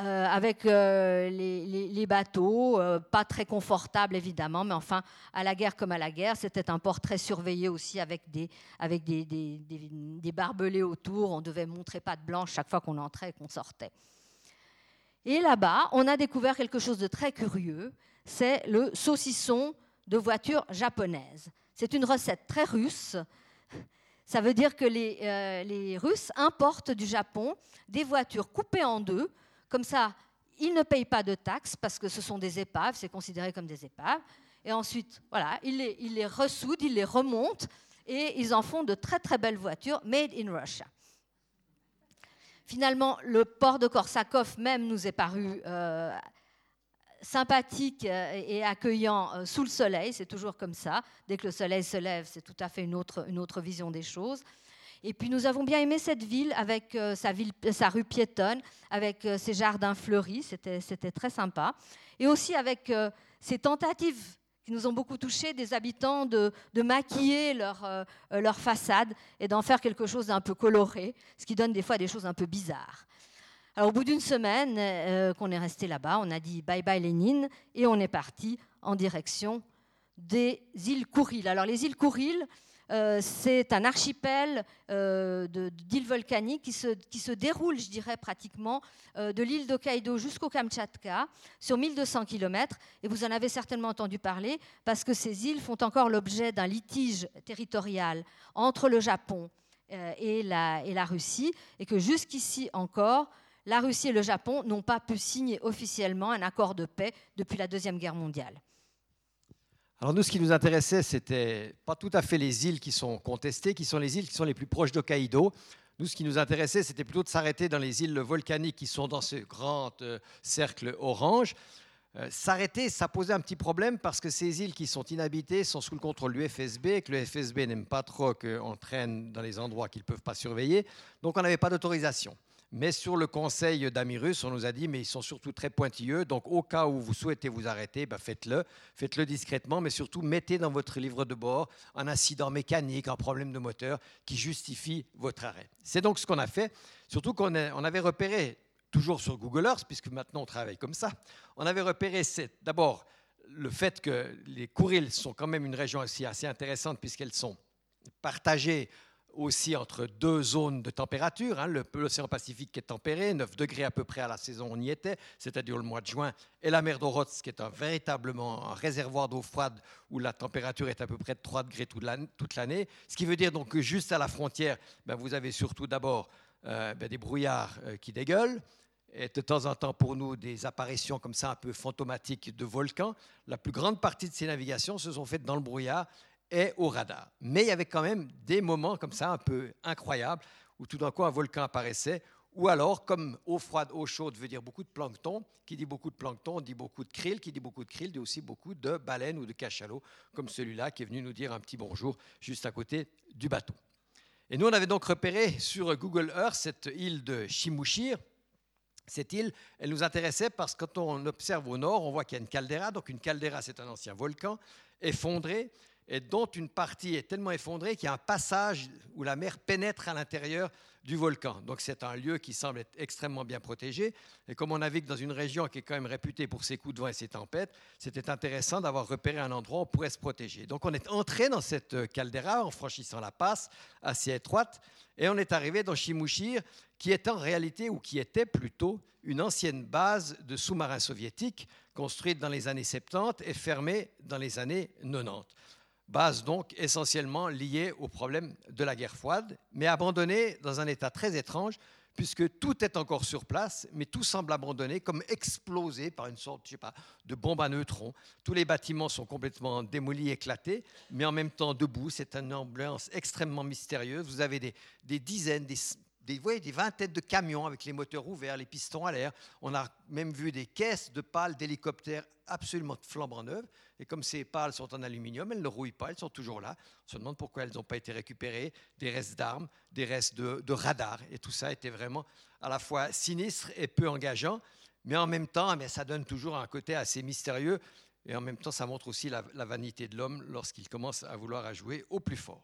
euh, avec euh, les, bateaux, euh, pas très confortables évidemment, mais enfin, à la guerre comme à la guerre, c'était un port très surveillé aussi avec des, avec des, des, barbelés autour. On devait montrer pas de blanche chaque fois qu'on entrait et qu'on sortait. Et là-bas, on a découvert quelque chose de très curieux, c'est le saucisson de voiture japonaise. C'est une recette très russe. Ça veut dire que les, les Russes importent du Japon des voitures coupées en deux, comme ça, ils ne payent pas de taxes parce que ce sont des épaves, c'est considéré comme des épaves. Et ensuite, voilà, ils les, ils les ressoudent, ils les remontent et ils en font de très très belles voitures made in Russia. Finalement, le port de Korsakov même nous est paru euh, sympathique et accueillant sous le soleil, c'est toujours comme ça. Dès que le soleil se lève, c'est tout à fait une autre, une autre vision des choses. Et puis nous avons bien aimé cette ville avec sa, ville, sa rue piétonne, avec ses jardins fleuris, c'était très sympa. Et aussi avec ces tentatives qui nous ont beaucoup touchés, des habitants, de, maquiller leur, euh, leur façade et d'en faire quelque chose d'un peu coloré, ce qui donne des fois des choses un peu bizarres. Alors, au bout d'une semaine euh, qu'on est resté là-bas, on a dit bye bye Lénine et on est parti en direction des îles Kouril. Alors, les îles Kouril, euh, c'est un archipel euh, d'îles volcaniques qui se, qui se, déroule, je dirais, pratiquement euh, de l'île d'Hokkaido jusqu'au Kamtchatka, sur 1200 km. Et vous en avez certainement entendu parler, parce que ces îles font encore l'objet d'un litige territorial entre le Japon et la, et la Russie, et que jusqu'ici encore, la Russie et le Japon n'ont pas pu signer officiellement un accord de paix depuis la Deuxième Guerre mondiale. Alors nous, ce qui nous intéressait, c'était pas tout à fait les îles qui sont contestées, qui sont les îles qui sont les plus proches d'Hokkaido. Nous, ce qui nous intéressait, c'était plutôt de s'arrêter dans les îles volcaniques qui sont dans ce grand euh, cercle orange. Euh, s'arrêter, ça posait un petit problème parce que ces îles qui sont inhabitées sont sous le contrôle du FSB et que le FSB n'aime pas trop qu'on traîne dans les endroits qu'ils ne peuvent pas surveiller. Donc on n'avait pas d'autorisation. Mais sur le conseil d'Amirus, on nous a dit, mais ils sont surtout très pointilleux, donc au cas où vous souhaitez vous arrêter, ben faites-le, faites-le discrètement, mais surtout mettez dans votre livre de bord un incident mécanique, un problème de moteur qui justifie votre arrêt. C'est donc ce qu'on a fait, surtout qu'on on avait repéré, toujours sur Google Earth, puisque maintenant on travaille comme ça, on avait repéré d'abord le fait que les Kourils sont quand même une région assez intéressante, puisqu'elles sont partagées aussi entre deux zones de température. Hein, L'océan Pacifique qui est tempéré, 9 degrés à peu près à la saison on y était, c'est-à-dire le mois de juin, et la mer d'Orotz qui est un, véritablement un réservoir d'eau froide où la température est à peu près de 3 degrés toute l'année. Ce qui veut dire donc que juste à la frontière, ben, vous avez surtout d'abord euh, ben, des brouillards euh, qui dégueulent, et de temps en temps pour nous des apparitions comme ça un peu fantomatiques de volcans. La plus grande partie de ces navigations se sont faites dans le brouillard est au radar. Mais il y avait quand même des moments comme ça un peu incroyables où tout d'un coup un volcan apparaissait, ou alors comme eau froide, eau chaude veut dire beaucoup de plancton, qui dit beaucoup de plancton dit beaucoup de krill, qui dit beaucoup de krill dit aussi beaucoup de baleines ou de cachalots, comme celui-là qui est venu nous dire un petit bonjour juste à côté du bateau. Et nous, on avait donc repéré sur Google Earth cette île de Shimushir. Cette île, elle nous intéressait parce que quand on observe au nord, on voit qu'il y a une caldeira. Donc une caldeira, c'est un ancien volcan effondré et dont une partie est tellement effondrée qu'il y a un passage où la mer pénètre à l'intérieur du volcan. Donc c'est un lieu qui semble être extrêmement bien protégé. Et comme on navigue dans une région qui est quand même réputée pour ses coups de vent et ses tempêtes, c'était intéressant d'avoir repéré un endroit où on pourrait se protéger. Donc on est entré dans cette caldeira en franchissant la passe assez étroite et on est arrivé dans Shimushir, qui est en réalité, ou qui était plutôt, une ancienne base de sous-marins soviétiques construite dans les années 70 et fermée dans les années 90 base donc essentiellement liée au problème de la guerre froide, mais abandonnée dans un état très étrange, puisque tout est encore sur place, mais tout semble abandonné, comme explosé par une sorte, de bombe à neutrons. Tous les bâtiments sont complètement démolis, éclatés, mais en même temps debout. C'est une ambiance extrêmement mystérieuse. Vous avez des, des dizaines, des, des, voyez, des vingtaines de camions avec les moteurs ouverts, les pistons à l'air. On a même vu des caisses de pales d'hélicoptères absolument flambant neuves. Et comme ces pales sont en aluminium, elles ne rouillent pas, elles sont toujours là. On se demande pourquoi elles n'ont pas été récupérées. Des restes d'armes, des restes de, de radars. Et tout ça était vraiment à la fois sinistre et peu engageant. Mais en même temps, mais ça donne toujours un côté assez mystérieux. Et en même temps, ça montre aussi la, la vanité de l'homme lorsqu'il commence à vouloir à jouer au plus fort.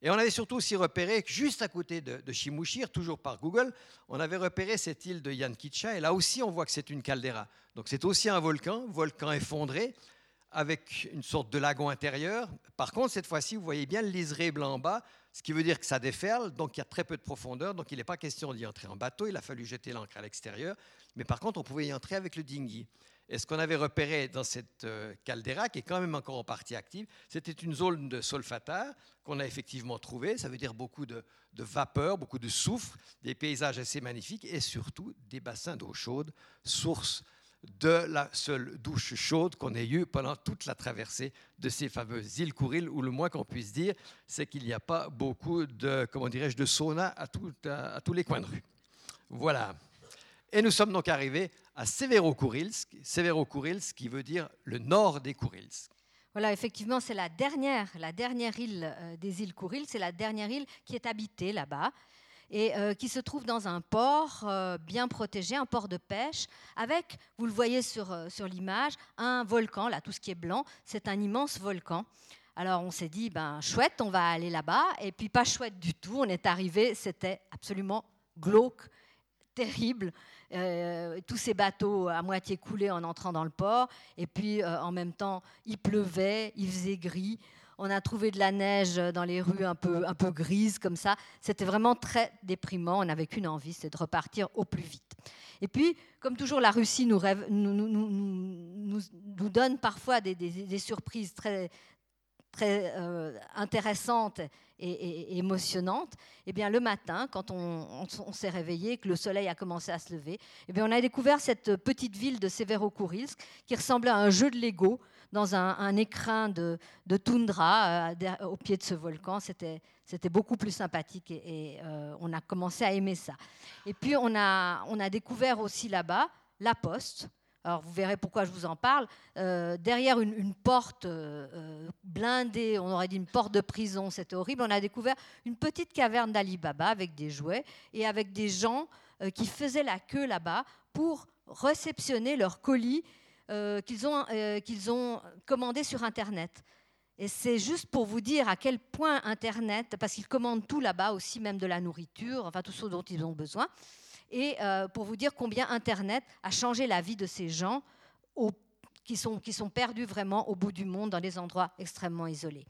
Et on avait surtout aussi repéré juste à côté de, de toujours par Google, on avait repéré cette île de Yankicha. Et là aussi, on voit que c'est une caldeira. Donc c'est aussi un volcan, volcan effondré, avec une sorte de lagon intérieur. Par contre, cette fois-ci, vous voyez bien le liseré blanc en bas, ce qui veut dire que ça déferle, donc il y a très peu de profondeur, donc il n'est pas question d'y entrer en bateau, il a fallu jeter l'ancre à l'extérieur, mais par contre, on pouvait y entrer avec le dinghy. Et ce qu'on avait repéré dans cette euh, caldeira, qui est quand même encore en partie active, c'était une zone de solfataire qu'on a effectivement trouvée. Ça veut dire beaucoup de, de, vapeur, beaucoup de soufre, des paysages assez magnifiques et surtout des bassins d'eau chaude, source de la seule douche chaude qu'on ait eue pendant toute la traversée de ces fameuses îles Kouril, où le moins qu'on puisse dire, c'est qu'il n'y a pas beaucoup de, comment dirais-je, de sauna à, à tous les coins de rue. Voilà. Et nous sommes donc arrivés à Severokurilsk, Severokurilsk qui veut dire le nord des Kurilsk. Voilà, effectivement, c'est la dernière, la dernière île euh, des îles Kouril, c'est la dernière île qui est habitée là-bas et euh, qui se trouve dans un port euh, bien protégé, un port de pêche, avec, vous le voyez sur, sur l'image, un volcan, là tout ce qui est blanc, c'est un immense volcan. Alors on s'est dit, ben chouette, on va aller là-bas, et puis pas chouette du tout, on est arrivé, c'était absolument glauque, terrible. Euh, tous ces bateaux à moitié coulés en entrant dans le port. Et puis euh, en même temps, il pleuvait, il faisait gris. On a trouvé de la neige dans les rues un peu, un peu grises comme ça. C'était vraiment très déprimant. On n'avait qu'une envie, c'est de repartir au plus vite. Et puis, comme toujours, la Russie nous, rêve, nous, donne parfois des, surprises très, très euh, intéressante et, émotionnante, eh bien, le matin, quand on, s'est réveillé, que le soleil a commencé à se lever, eh bien, on a découvert cette petite ville de Severokurilsk qui ressemblait à un jeu de Lego dans un, écrin de, toundra euh, au pied de ce volcan. C'était, c'était beaucoup plus sympathique et, euh, on a commencé à aimer ça. Et puis, on a, on a découvert aussi là-bas la poste alors vous verrez pourquoi je vous en parle, euh, derrière une, porte euh, euh, blindée, on aurait dit une porte de prison, c'était horrible, on a découvert une petite caverne d'Ali Baba avec des jouets et avec des gens qui faisaient la queue là-bas pour réceptionner leurs colis qu'ils ont, qu'ils ont commandés sur Internet. Et c'est juste pour vous dire à quel point Internet, parce qu'ils commandent tout là-bas aussi, même de la nourriture, enfin tout ce dont ils ont besoin, et euh, pour vous dire combien Internet a changé la vie de ces gens qui, sont, perdus vraiment au bout du monde, dans des endroits extrêmement isolés.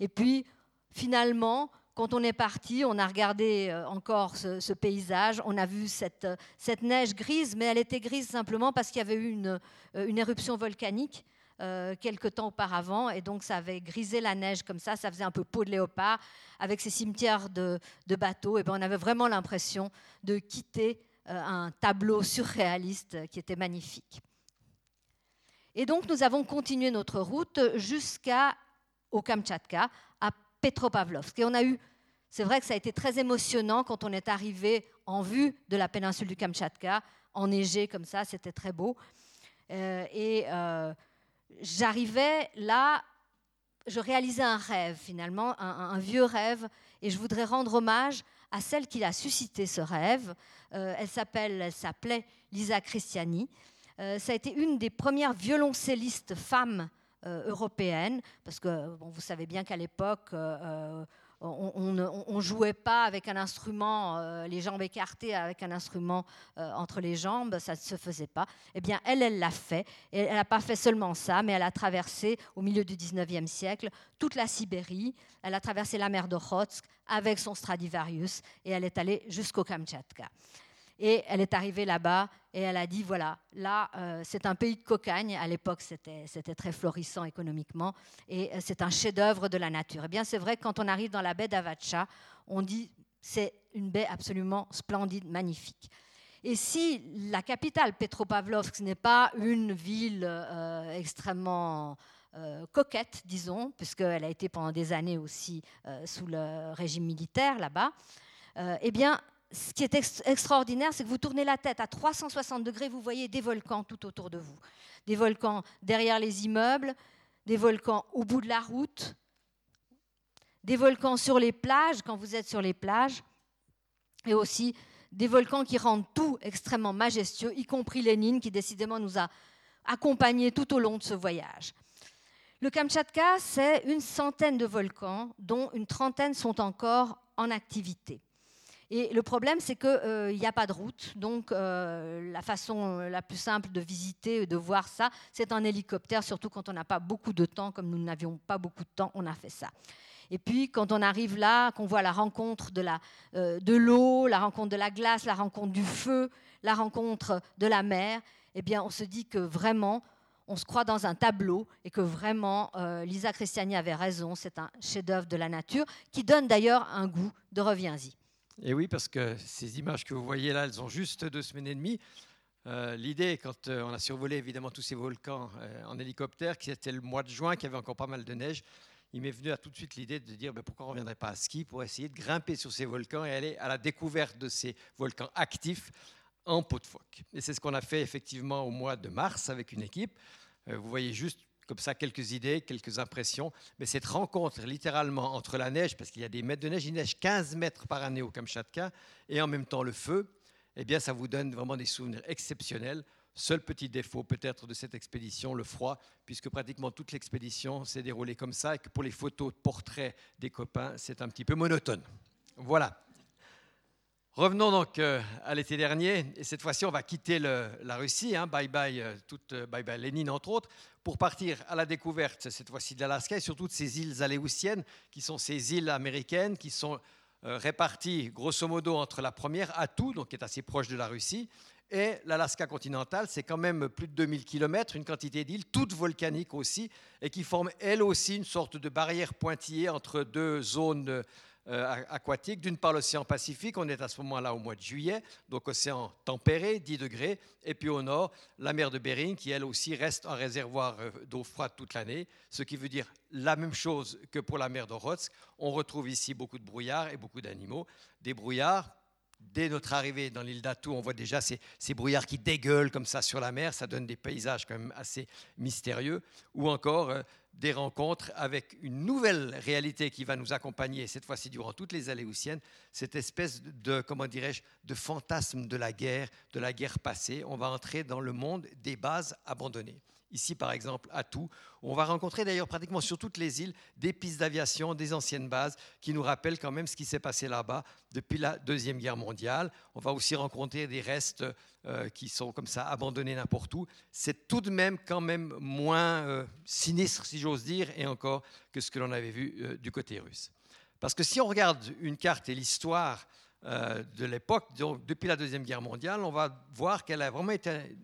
Et puis, finalement, quand on est parti, on a regardé euh, encore ce, paysage, on a vu cette, cette, neige grise, mais elle était grise simplement parce qu'il y avait eu euh, une éruption volcanique euh, quelques temps auparavant, et donc ça avait grisé la neige comme ça, ça faisait un peu peau de léopard, avec ces cimetières de, bateaux, et ben on avait vraiment l'impression de quitter euh, un tableau surréaliste qui était magnifique. Et donc nous avons continué notre route jusqu'à au Kamtchatka, à Petropavlovsk. Et on a eu, c'est vrai que ça a été très émotionnant quand on est arrivé en vue de la péninsule du Kamtchatka, enneigé comme ça, c'était très beau. Euh, et j'arrivais là, je réalisais un rêve finalement, un, vieux rêve, et je voudrais rendre hommage à celle qui a suscité ce rêve. Euh, elle s'appelle, s'appelait Lisa Christiani. Euh, ça a été une des premières violoncellistes femmes euh, européennes, parce que vous savez bien qu'à l'époque, on ne jouait pas avec un instrument, euh, les jambes écartées avec un instrument euh, entre les jambes, ça ne se faisait pas. Eh bien, elle, elle l'a fait. Et elle n'a pas fait seulement ça, mais elle a traversé au milieu du 19e siècle toute la Sibérie. Elle a traversé la mer d'Okhotsk avec son Stradivarius et elle est allée jusqu'au Kamtchatka. Et elle est arrivée là-bas et elle a dit, voilà, là, euh, c'est un pays de cocagne. À l'époque, c'était très florissant économiquement. Et euh, c'est un chef-d'œuvre de la nature. Eh bien, c'est vrai quand on arrive dans la baie d'Avacha, on dit, c'est une baie absolument splendide, magnifique. Et si la capitale, Petropavlovsk, n'est pas une ville euh, extrêmement coquette, disons, puisqu'elle a été pendant des années aussi sous le régime militaire là-bas, eh bien, ce qui est extraordinaire, c'est que vous tournez la tête à 360 degrés, vous voyez des volcans tout autour de vous. Des volcans derrière les immeubles, des volcans au bout de la route, des volcans sur les plages, quand vous êtes sur les plages, et aussi des volcans qui rendent tout extrêmement majestueux, y compris Lénine, qui décidément nous a accompagnés tout au long de ce voyage. Le Kamtchatka, c'est une centaine de volcans, dont une trentaine sont encore en activité. Et le problème, c'est qu'il euh, n'y a pas de route. Donc, euh, la façon la plus simple de visiter, de voir ça, c'est en hélicoptère, surtout quand on n'a pas beaucoup de temps. Comme nous n'avions pas beaucoup de temps, on a fait ça. Et puis, quand on arrive là, qu'on voit la rencontre de, la, euh, l'eau, la rencontre de la glace, la rencontre du feu, la rencontre de la mer, eh bien, on se dit que vraiment, on se croit dans un tableau et que vraiment, Lisa Christiani avait raison. C'est un chef-d'œuvre de la nature qui donne d'ailleurs un goût de reviens-y. Et oui, parce que ces images que vous voyez là, elles ont juste deux semaines et demie. Euh, l'idée, quand euh, on a survolé évidemment tous ces volcans euh, en hélicoptère, qui était le mois de juin, qui avait encore pas mal de neige, il m'est venu à tout de suite l'idée de dire ben, pourquoi on ne reviendrait pas à ski pour essayer de grimper sur ces volcans et aller à la découverte de ces volcans actifs en peau de phoque. Et c'est ce qu'on a fait effectivement au mois de mars avec une équipe. Vous voyez juste comme ça quelques idées, quelques impressions. Mais cette rencontre littéralement entre la neige, parce qu'il y a des mètres de neige, il neige 15 mètres par année au Kamchatka, et en même temps le feu, eh bien ça vous donne vraiment des souvenirs exceptionnels. Seul petit défaut peut-être de cette expédition, le froid, puisque pratiquement toute l'expédition s'est déroulée comme ça, et que pour les photos de portraits des copains, c'est un petit peu monotone. Voilà. Revenons donc euh, à l'été dernier, et cette fois-ci, on va quitter la Russie, hein, bye bye, euh, toute, euh, bye bye Lénine entre autres, pour partir à la découverte, cette fois-ci de l'Alaska, et surtout de ces îles aléoutiennes, qui sont ces îles américaines, qui sont réparties grosso modo entre la première, Atou, donc qui est assez proche de la Russie, et l'Alaska continentale, c'est quand même plus de 2000 km, une quantité d'îles, toutes volcaniques aussi, et qui forment elles aussi une sorte de barrière pointillée entre deux zones aquatique. D'une part, l'océan Pacifique, on est à ce moment-là au mois de juillet, donc océan tempéré, 10 degrés. Et puis au nord, la mer de Bering, qui elle aussi reste un réservoir euh, d'eau froide toute l'année, ce qui veut dire la même chose que pour la mer d'Orotsk. On retrouve ici beaucoup de brouillards et beaucoup d'animaux. Des brouillards dès notre arrivée dans l'île d'Atou, on voit déjà ces, ces, brouillards qui dégueulent comme ça sur la mer. Ça donne des paysages quand même assez mystérieux. Ou encore euh, des rencontres avec une nouvelle réalité qui va nous accompagner, cette fois-ci durant toutes les Aléoutiennes, cette espèce de, comment dirais-je, de fantasme de la guerre, de la guerre passée. On va entrer dans le monde des bases abandonnées. Ici, par exemple, à Tout. On va rencontrer d'ailleurs pratiquement sur toutes les îles des pistes d'aviation, des anciennes bases qui nous rappellent quand même ce qui s'est passé là-bas depuis la Deuxième Guerre mondiale. On va aussi rencontrer des restes euh, qui sont comme ça abandonnés n'importe où. C'est tout de même quand même moins euh, sinistre, si j'ose dire, et encore que ce que l'on avait vu euh, du côté russe. Parce que si on regarde une carte et l'histoire de l'époque, depuis la Deuxième Guerre mondiale, on va voir qu'elle a vraiment été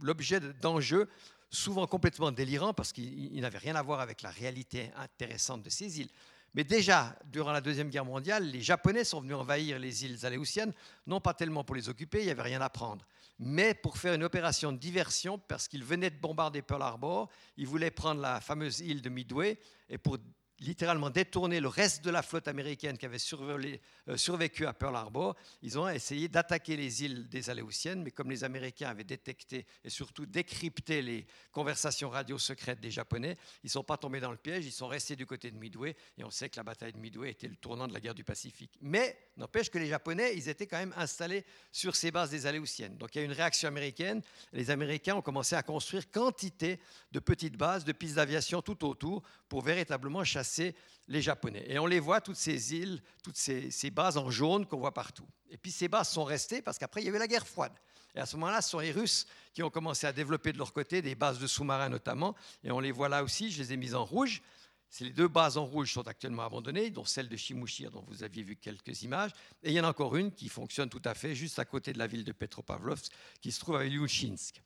l'objet d'enjeux souvent complètement délirant parce qu'il n'avait rien à voir avec la réalité intéressante de ces îles. Mais déjà, durant la Deuxième Guerre mondiale, les Japonais sont venus envahir les îles aléoutiennes, non pas tellement pour les occuper, il n'y avait rien à prendre, mais pour faire une opération de diversion parce qu'ils venaient de bombarder Pearl Harbor, ils voulaient prendre la fameuse île de Midway, et pour littéralement détourner le reste de la flotte américaine qui avait euh, survécu à Pearl Harbor. Ils ont essayé d'attaquer les îles des Aléoutiennes, mais comme les Américains avaient détecté et surtout décrypté les conversations radio secrètes des Japonais, ils ne sont pas tombés dans le piège, ils sont restés du côté de Midway, et on sait que la bataille de Midway était le tournant de la guerre du Pacifique. Mais n'empêche que les Japonais, ils étaient quand même installés sur ces bases des Aléoutiennes. Donc il y a une réaction américaine, les Américains ont commencé à construire quantité de petites bases, de pistes d'aviation tout autour pour véritablement chasser les Japonais. Et on les voit, toutes ces îles, toutes ces, bases en jaune qu'on voit partout. Et puis ces bases sont restées parce qu'après, il y avait la guerre froide. Et à ce moment-là, ce sont les Russes qui ont commencé à développer de leur côté des bases de sous-marins notamment. Et on les voit là aussi, je les ai mises en rouge. Ces deux bases en rouge sont actuellement abandonnées, dont celle de Chimushir, dont vous aviez vu quelques images. Et il y en a encore une qui fonctionne tout à fait juste à côté de la ville de Petropavlovsk, qui se trouve à Ilyushinsk.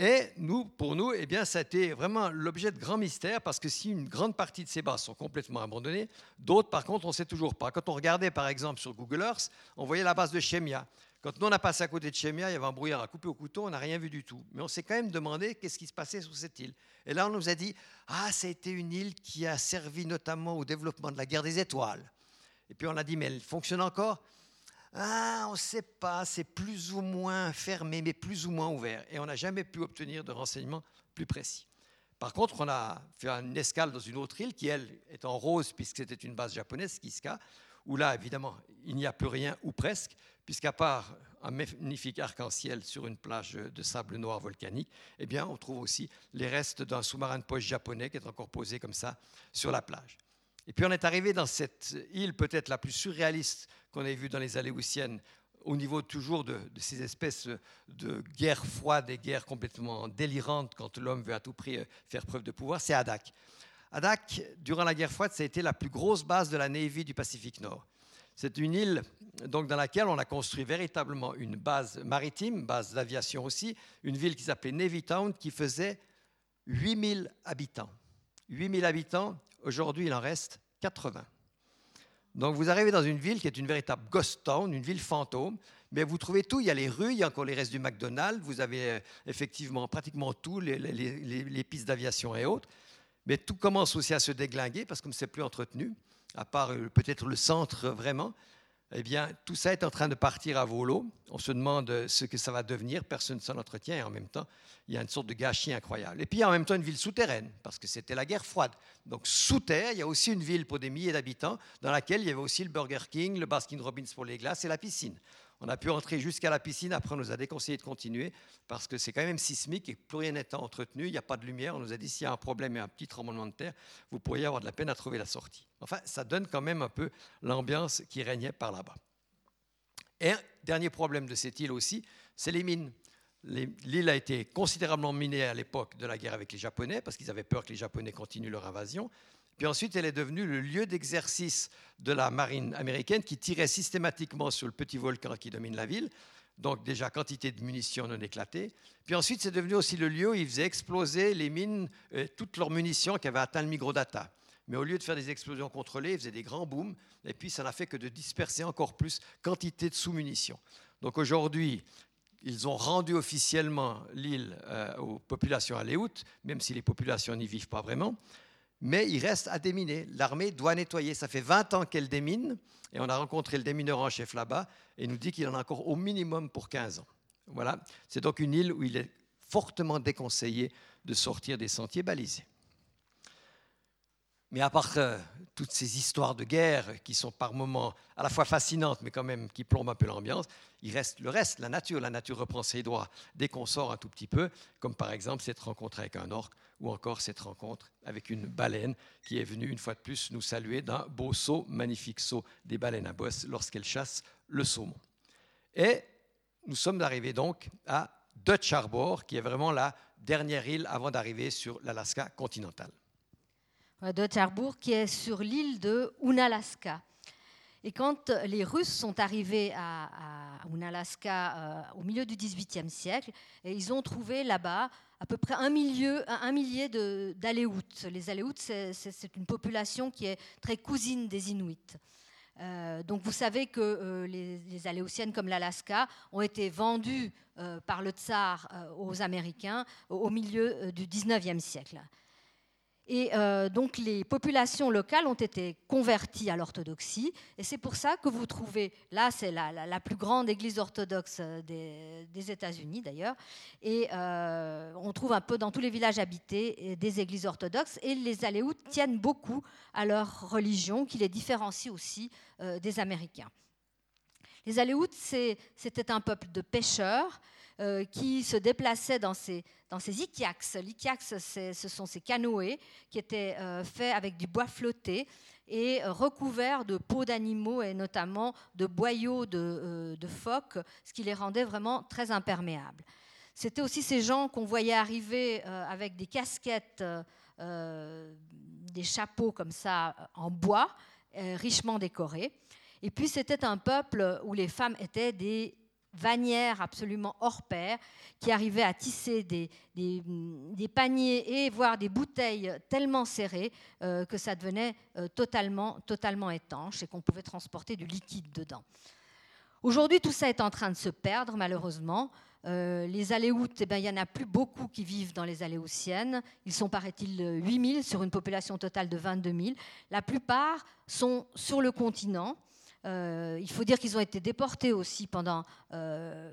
Et nous, pour nous, eh bien, ça a été vraiment l'objet de grands mystères parce que si une grande partie de ces bases sont complètement abandonnées, d'autres, par contre, on ne sait toujours pas. Quand on regardait, par exemple, sur Google Earth, on voyait la base de Chemia. Quand nous, on a passé à côté de Chemia, il y avait un brouillard à couper au couteau, on n'a rien vu du tout. Mais on s'est quand même demandé qu'est-ce qui se passait sur cette île. Et là, on nous a dit, ah, ça a été une île qui a servi notamment au développement de la guerre des étoiles. Et puis on a dit, mais elle fonctionne encore? Ah, on ne sait pas, c'est plus ou moins fermé, mais plus ou moins ouvert. Et on n'a jamais pu obtenir de renseignements plus précis. Par contre, on a fait une escale dans une autre île qui, elle, est en rose, puisque c'était une base japonaise, Kiska, où là, évidemment, il n'y a plus rien, ou presque, puisqu'à part un magnifique arc-en-ciel sur une plage de sable noir volcanique, eh bien, on trouve aussi les restes d'un sous-marin de poche japonais qui est encore posé comme ça sur la plage. Et puis on est arrivé dans cette île peut-être la plus surréaliste qu'on ait vue dans les Aléoutiennes, au niveau toujours de, ces espèces de guerres froides et guerres complètement délirantes quand l'homme veut à tout prix euh, faire preuve de pouvoir, c'est Adak. Adak, durant la guerre froide, ça a été la plus grosse base de la Navy du Pacifique Nord. C'est une île donc, dans laquelle on a construit véritablement une base maritime, base d'aviation aussi, une ville qui s'appelait Navy Town qui faisait 8000 habitants. 8000 habitants, Aujourd'hui, il en reste 80. Donc vous arrivez dans une ville qui est une véritable ghost town, une ville fantôme, mais vous trouvez tout. Il y a les rues, il y a encore les restes du McDonald's, vous avez euh, effectivement pratiquement tout, les, pistes d'aviation et autres. Mais tout commence aussi à se déglinguer parce que ce n'est plus entretenu, à part euh, peut-être le centre vraiment. Eh bien, tout ça est en train de partir à volo. On se demande ce que ça va devenir, personne ne s'en entretient, et en même temps, il y a une sorte de gâchis incroyable. Et puis, il y a en même temps une ville souterraine, parce que c'était la guerre froide. Donc, sous terre, il y a aussi une ville pour des milliers d'habitants, dans laquelle il y avait aussi le Burger King, le Baskin Robbins pour les glaces et la piscine. On a pu entrer jusqu'à la piscine, après on nous a déconseillé de continuer, parce que c'est quand même sismique et plus rien n'est entretenu, il n'y a pas de lumière. On nous a dit s'il y a un problème et un petit tremblement de terre, vous pourriez avoir de la peine à trouver la sortie. Enfin, ça donne quand même un peu l'ambiance qui régnait par là-bas. Et un dernier problème de cette île aussi, c'est les mines. L'île a été considérablement minée à l'époque de la guerre avec les Japonais, parce qu'ils avaient peur que les Japonais continuent leur invasion. Puis ensuite, elle est devenue le lieu d'exercice de la marine américaine qui tirait systématiquement sur le petit volcan qui domine la ville. Donc déjà quantité de munitions non éclatées. Puis ensuite, c'est devenu aussi le lieu où ils faisaient exploser les mines, euh, toutes leurs munitions qui avaient atteint le microdata. Mais au lieu de faire des explosions contrôlées, ils faisaient des grands booms. Et puis ça n'a fait que de disperser encore plus quantité de sous-munitions. Donc aujourd'hui, ils ont rendu officiellement l'île euh, aux populations aléoutes, même si les populations n'y vivent pas vraiment mais il reste à déminer. L'armée doit nettoyer. Ça fait 20 ans qu'elle démine, et on a rencontré le démineur en chef là-bas, et il nous dit qu'il en a encore au minimum pour 15 ans. Voilà, c'est donc une île où il est fortement déconseillé de sortir des sentiers balisés. Mais à part euh, toutes ces histoires de guerre qui sont par moments à la fois fascinantes, mais quand même qui plombent un peu l'ambiance, il reste le reste, la nature. La nature reprend ses droits dès qu'on sort un tout petit peu, comme par exemple cette rencontre avec un orque ou encore cette rencontre avec une baleine qui est venue une fois de plus nous saluer d'un beau saut, magnifique saut des baleines à bosse lorsqu'elles chassent le saumon. Et nous sommes arrivés donc à Dutch Harbor, qui est vraiment la dernière île avant d'arriver sur l'Alaska continental. Dutch Harbor, qui est sur l'île de Unalaska. Et quand les Russes sont arrivés à, Unalaska euh, au milieu du XVIIIe siècle, et ils ont trouvé là-bas à peu près un, millier, d'Aléoutes. Les Aléoutes, c'est une population qui est très cousine des Inuits. Euh, donc vous savez que euh, les, Aléoutiennes comme l'Alaska ont été vendues par le tsar aux Américains au milieu du 19e siècle. Et euh, donc les populations locales ont été converties à l'orthodoxie. Et c'est pour ça que vous trouvez, là c'est la, plus grande église orthodoxe des, États-Unis d'ailleurs. Et euh, on trouve un peu dans tous les villages habités des églises orthodoxes. Et les Aléoutes tiennent beaucoup à leur religion qui les différencie aussi euh, des Américains. Les Aléoutes, c'était un peuple de pêcheurs euh, qui se déplaçaient dans ces, dans ces ikiaks. L'ikiaks, ce sont ces canoës qui étaient euh, faits avec du bois flotté et recouverts de peaux d'animaux et notamment de boyaux de, euh, de, phoques, ce qui les rendait vraiment très imperméables. C'était aussi ces gens qu'on voyait arriver avec des casquettes, des chapeaux comme ça en bois, richement décorés. Et puis c'était un peuple où les femmes étaient des vanières absolument hors pair, qui arrivaient à tisser des, paniers et voire des bouteilles tellement serrées euh, que ça devenait euh, totalement, totalement étanche et qu'on pouvait transporter du liquide dedans. Aujourd'hui, tout ça est en train de se perdre, malheureusement. Euh, les Aléoutes, eh ben, il n'y en a plus beaucoup qui vivent dans les Aléoutiennes. Ils sont, paraît-il, 8000 sur une population totale de 22 000. La plupart sont sur le continent. Euh, il faut dire qu'ils ont été déportés aussi pendant, euh,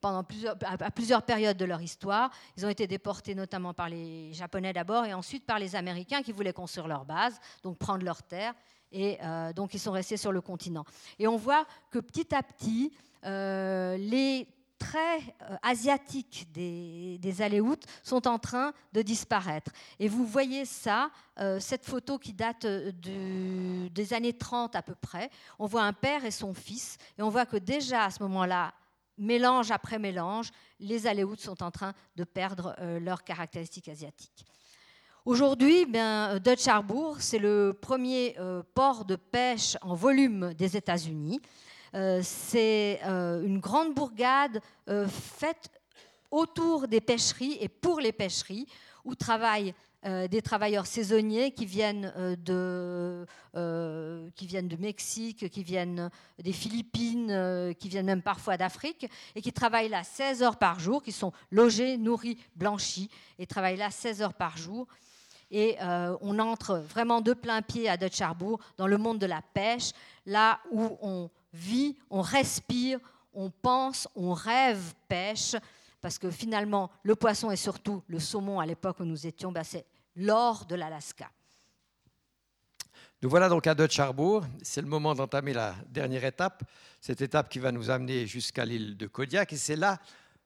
pendant à, plusieurs périodes de leur histoire. Ils ont été déportés notamment par les Japonais d'abord et ensuite par les Américains qui voulaient construire leur base, donc prendre leurs terres. Et euh, donc ils sont restés sur le continent. Et on voit que petit à petit, les très euh, asiatiques des, des Aléoutes sont en train de disparaître. Et vous voyez ça, euh, cette photo qui date euh, des années 30 à peu près. On voit un père et son fils, et on voit que déjà à ce moment-là, mélange après mélange, les Aléoutes sont en train de perdre leurs caractéristiques asiatiques. Aujourd'hui, ben, Dutch Harbor, c'est le premier port de pêche en volume des États-Unis. Euh, c'est euh, une grande bourgade euh, faite autour des pêcheries et pour les pêcheries, où travaillent des travailleurs saisonniers qui viennent, de, qui viennent de Mexique, qui viennent des Philippines, qui viennent même parfois d'Afrique, et qui travaillent là 16 heures par jour, qui sont logés, nourris, blanchis, et travaillent là 16 heures par jour. Et on entre vraiment de plein pied à Dutch Harbor dans le monde de la pêche, là où on vit, on respire, on pense, on rêve pêche, parce que finalement, le poisson et surtout le saumon à l'époque où nous étions, ben, c'est l'or de l'Alaska. Nous voilà donc à Dutch Harbour. C'est le moment d'entamer la dernière étape, cette étape qui va nous amener jusqu'à l'île de Kodiak. Et c'est là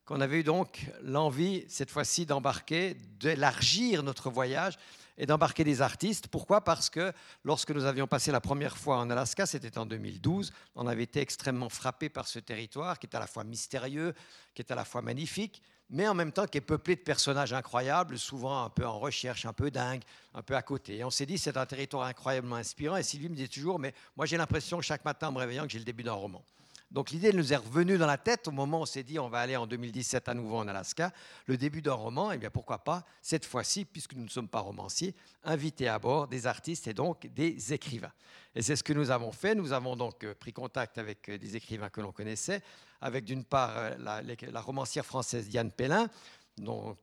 qu'on avait eu donc l'envie, cette fois-ci, d'embarquer, d'élargir notre voyage et d'embarquer des artistes. Pourquoi? Parce que lorsque nous avions passé la première fois en Alaska, c'était en 2012, on avait été extrêmement frappé par ce territoire qui est à la fois mystérieux, qui est à la fois magnifique, mais en même temps qui est peuplé de personnages incroyables, souvent un peu en recherche, un peu dingue, un peu à côté. Et on s'est dit, c'est un territoire incroyablement inspirant. Et Sylvie me dit toujours, mais moi j'ai l'impression chaque matin en me réveillant que j'ai le début d'un roman. Donc l'idée nous est revenue dans la tête au moment où on s'est dit on va aller en 2017 à nouveau en Alaska. Le début d'un roman, et eh bien pourquoi pas, cette fois-ci, puisque nous ne sommes pas romanciers, inviter à bord des artistes et donc des écrivains. Et c'est ce que nous avons fait. Nous avons donc euh, pris contact avec euh, des écrivains que l'on connaissait, avec d'une part euh, la, la, romancière française Diane Pellin,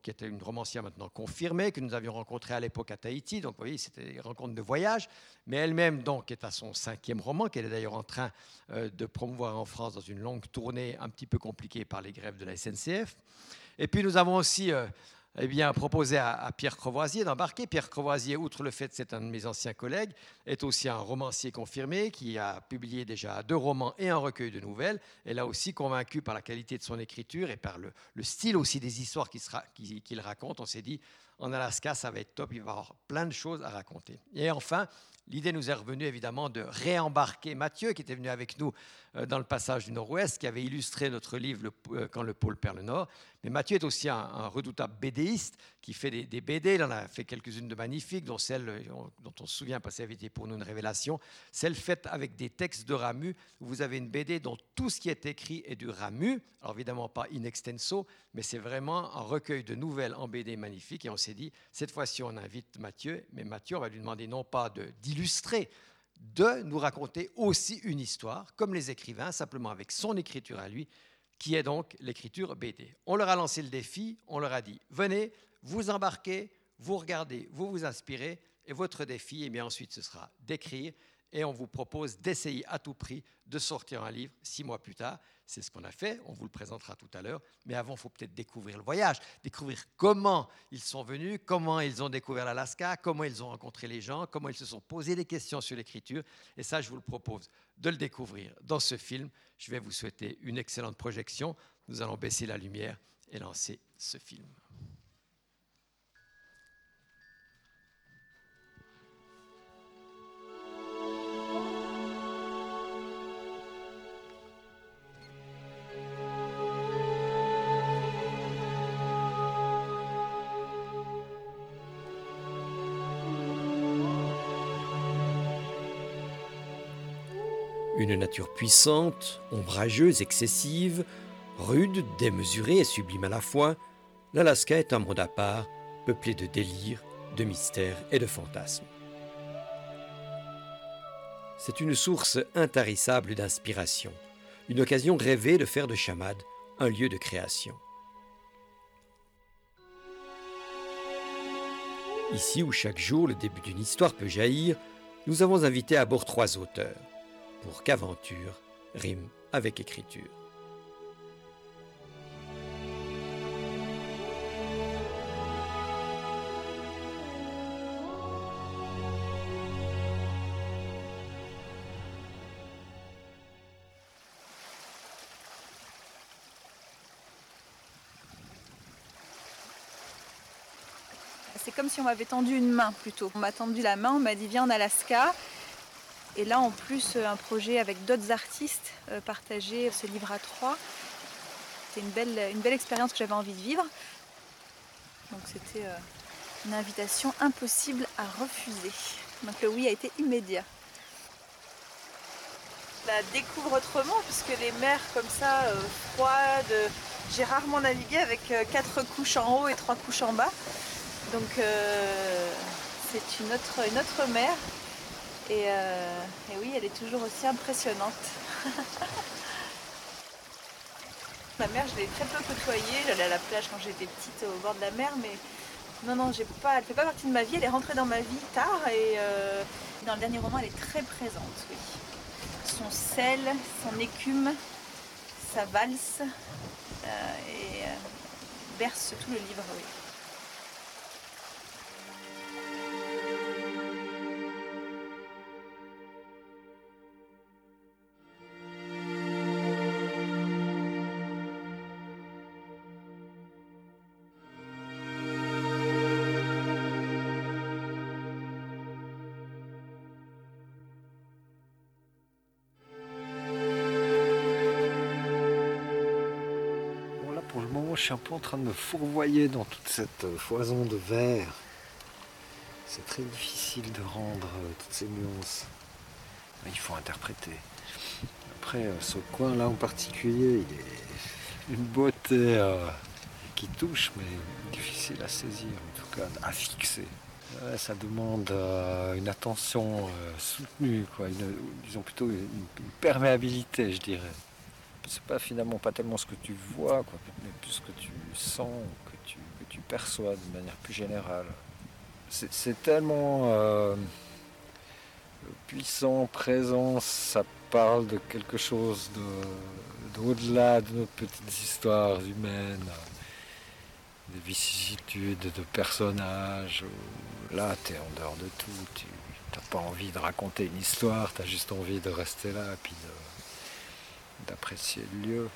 qui était une romancière maintenant confirmée, que nous avions rencontrée à l'époque à Tahiti. Donc, vous voyez, c'était des rencontres de voyage. Mais elle-même, donc, est à son cinquième roman, qu'elle est d'ailleurs en train euh, de promouvoir en France dans une longue tournée un petit peu compliquée par les grèves de la SNCF. Et puis, nous avons aussi euh, eh bien, proposé à, Pierre Crevoisier d'embarquer. Pierre Crevoisier, outre le fait que c'est un de mes anciens collègues, est aussi un romancier confirmé qui a publié déjà deux romans et un recueil de nouvelles. Et là aussi, convaincu par la qualité de son écriture et par le, style aussi des histoires qu'il raconte, on s'est dit, en Alaska, ça va être top, il va avoir plein de choses à raconter. Et enfin, l'idée nous est revenue évidemment de réembarquer Mathieu, qui était venu avec nous euh, dans le passage du Nord-Ouest, qui avait illustré notre livre euh, Quand le pôle perd le Nord. Mais Mathieu est aussi un, redoutable BDiste qui fait des, BD. Il en a fait quelques-unes de magnifiques, dont celle dont on se souvient parce qu'elle été pour nous une révélation, celle faite avec des textes de Ramu. Vous avez une BD dont tout ce qui est écrit est du Ramu. Alors évidemment pas in extenso, mais c'est vraiment un recueil de nouvelles en BD magnifique. Et on s'est dit, cette fois-ci, on invite Mathieu, mais Mathieu, on va lui demander non pas d'illustrer, de nous raconter aussi une histoire, comme les écrivains, simplement avec son écriture à lui, qui est donc l'écriture BD. On leur a lancé le défi, on leur a dit, venez, vous embarquez, vous regardez, vous vous inspirez, et votre défi, eh bien ensuite, ce sera d'écrire, et on vous propose d'essayer à tout prix de sortir un livre six mois plus tard. C'est ce qu'on a fait, on vous le présentera tout à l'heure, mais avant, il faut peut-être découvrir le voyage, découvrir comment ils sont venus, comment ils ont découvert l'Alaska, comment ils ont rencontré les gens, comment ils se sont posés des questions sur l'écriture. Et ça, je vous le propose de le découvrir dans ce film. Je vais vous souhaiter une excellente projection. Nous allons baisser la lumière et lancer ce film. Une nature puissante, ombrageuse, excessive, rude, démesurée et sublime à la fois, l'Alaska est un monde à part, peuplé de délires, de mystères et de fantasmes. C'est une source intarissable d'inspiration, une occasion rêvée de faire de Chamad un lieu de création. Ici où chaque jour le début d'une histoire peut jaillir, nous avons invité à bord trois auteurs pour qu'aventure rime avec écriture. C'est comme si on m'avait tendu une main plutôt. On m'a tendu la main, on m'a dit viens en Alaska. Et là, en plus, un projet avec d'autres artistes, euh, partager ce livre à trois. C'était une belle, une belle expérience que j'avais envie de vivre. Donc c'était euh, une invitation impossible à refuser. Donc le oui a été immédiat. La découvre autrement puisque les mers comme ça, euh, froides, j'ai rarement navigué avec quatre couches en haut et trois couches en bas. Donc c'est une autre, une autre mer euh, et, oui, elle est toujours aussi impressionnante. *laughs* la mer, je l'ai très peu côtoyée. J'allais à la plage quand j'étais petite au bord de la mer, mais non, non, j'ai pas, elle ne fait pas partie de ma vie. Elle est rentrée dans ma vie tard et euh, dans le dernier roman, elle est très présente, oui. son sel, son écume, sa valse et berce tout le livre. Je suis un peu en train de me fourvoyer dans toute cette euh, foison de verre. C'est très difficile de rendre euh, toutes ces nuances. Il faut interpréter. Après, euh, ce coin-là en particulier, il est une beauté qui touche, mais difficile à saisir, en tout cas à fixer. ça demande une attention soutenue, quoi. disons plutôt une perméabilité, je dirais c'est pas finalement pas tellement ce que tu vois, quoi, mais plus ce que tu sens, que tu, que tu perçois de manière plus générale. C'est tellement euh, puissant, présent, ça parle de quelque chose d'au-delà de, nos petites histoires humaines, des vicissitudes de personnages. Là, tu es en dehors de tout, tu n'as pas envie de raconter une histoire, tu as juste envie de rester là, puis de d'apprécier le lieu.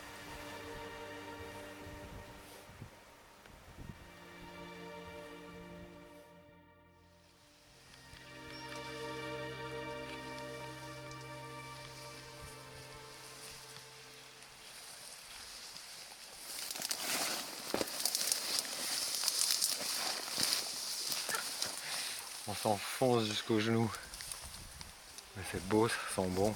On s'enfonce jusqu'aux genoux. C'est beau, ça sent bon.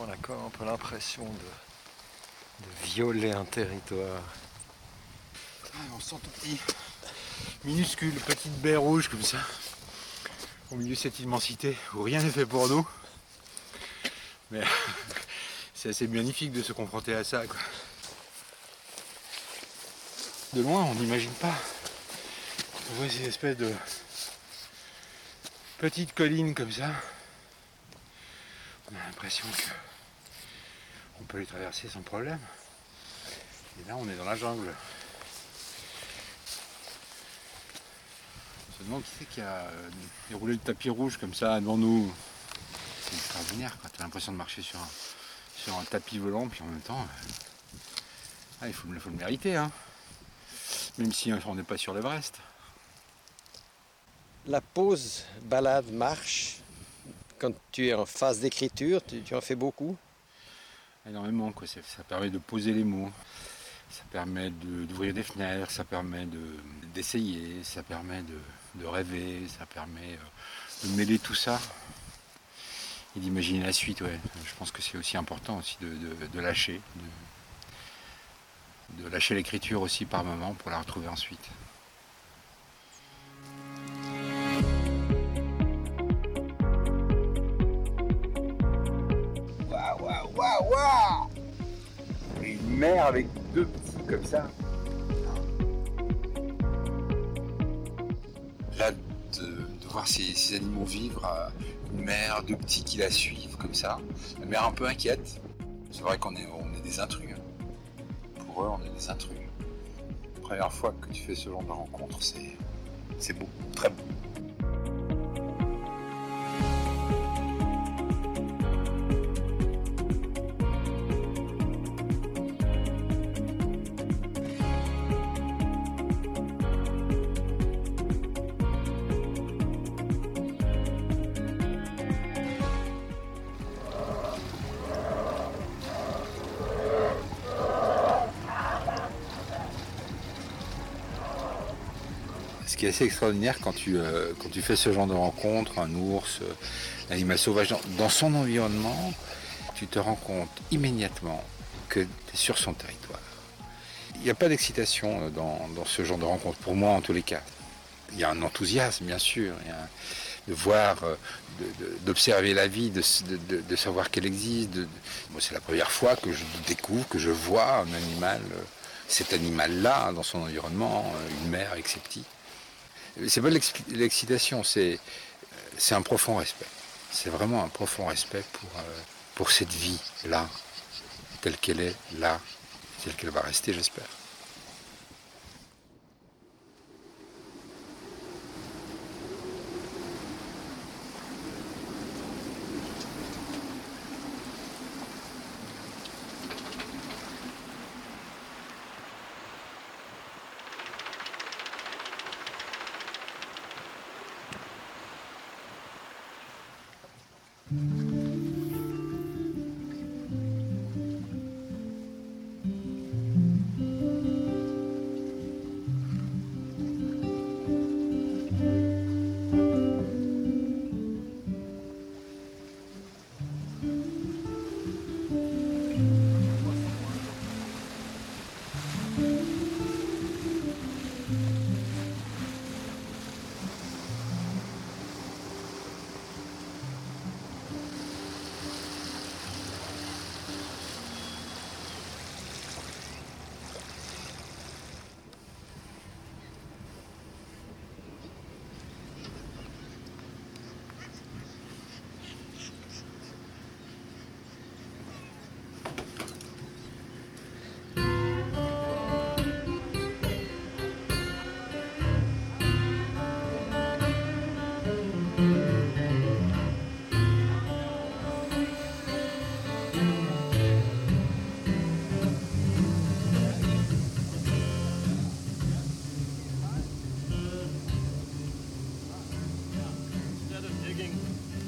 On a quand un peu l'impression de, violer un territoire. Ah, on sent tout petit, minuscule, petite baie rouge comme ça, au milieu de cette immensité où rien n'est fait pour nous. Mais *laughs* c'est assez magnifique de se confronter à ça. De loin, on n'imagine pas. On voit ces espèces de petites collines comme ça. On a l'impression que peut les traverser sans problème. Et là, on est dans la jungle. On se demande qui c'est qui a euh, déroulé le tapis rouge comme ça devant nous. C'est extraordinaire tu as l'impression de marcher sur un, sur un tapis volant, puis en même temps, euh, ah, il faut, faut, le mériter. Hein. Même si on n'est pas sur l'Everest. La pause balade marche, quand tu es en phase d'écriture, tu en fais beaucoup énormément. Quoi. Ça, permet de poser les mots, ça permet d'ouvrir des fenêtres, ça permet d'essayer, ça permet de, rêver, ça permet euh, de mêler tout ça et d'imaginer la suite. Ouais. Je pense que c'est aussi important aussi de, lâcher, de lâcher l'écriture aussi par moment pour la retrouver ensuite. Mère avec deux petits comme ça. Là, de, voir ces, animaux vivre, euh, une mère, deux petits qui la suivent comme ça. La mère un peu inquiète. C'est vrai qu'on est, on est des intrus. Hein. Pour eux, on est des intrus. La première fois que tu fais ce genre de rencontre, c'est beau, très beau. Est assez extraordinaire quand tu, euh, quand tu fais ce genre de rencontre, un ours, euh, un animal sauvage, dans, son environnement, tu te rends compte immédiatement que tu es sur son territoire. Il n'y a pas d'excitation euh, dans, ce genre de rencontre, pour moi en tous les cas. Il y a un enthousiasme, bien sûr, de voir, d'observer la vie, de, savoir qu'elle existe. c'est la première fois que je découvre, que je vois un animal, cet animal-là, dans son environnement, une mère avec ses petits c'est pas l'excitation, c'est un profond respect. c'est vraiment un profond respect pour, euh, pour cette vie-là, telle qu'elle est là, telle qu'elle va rester, j'espère.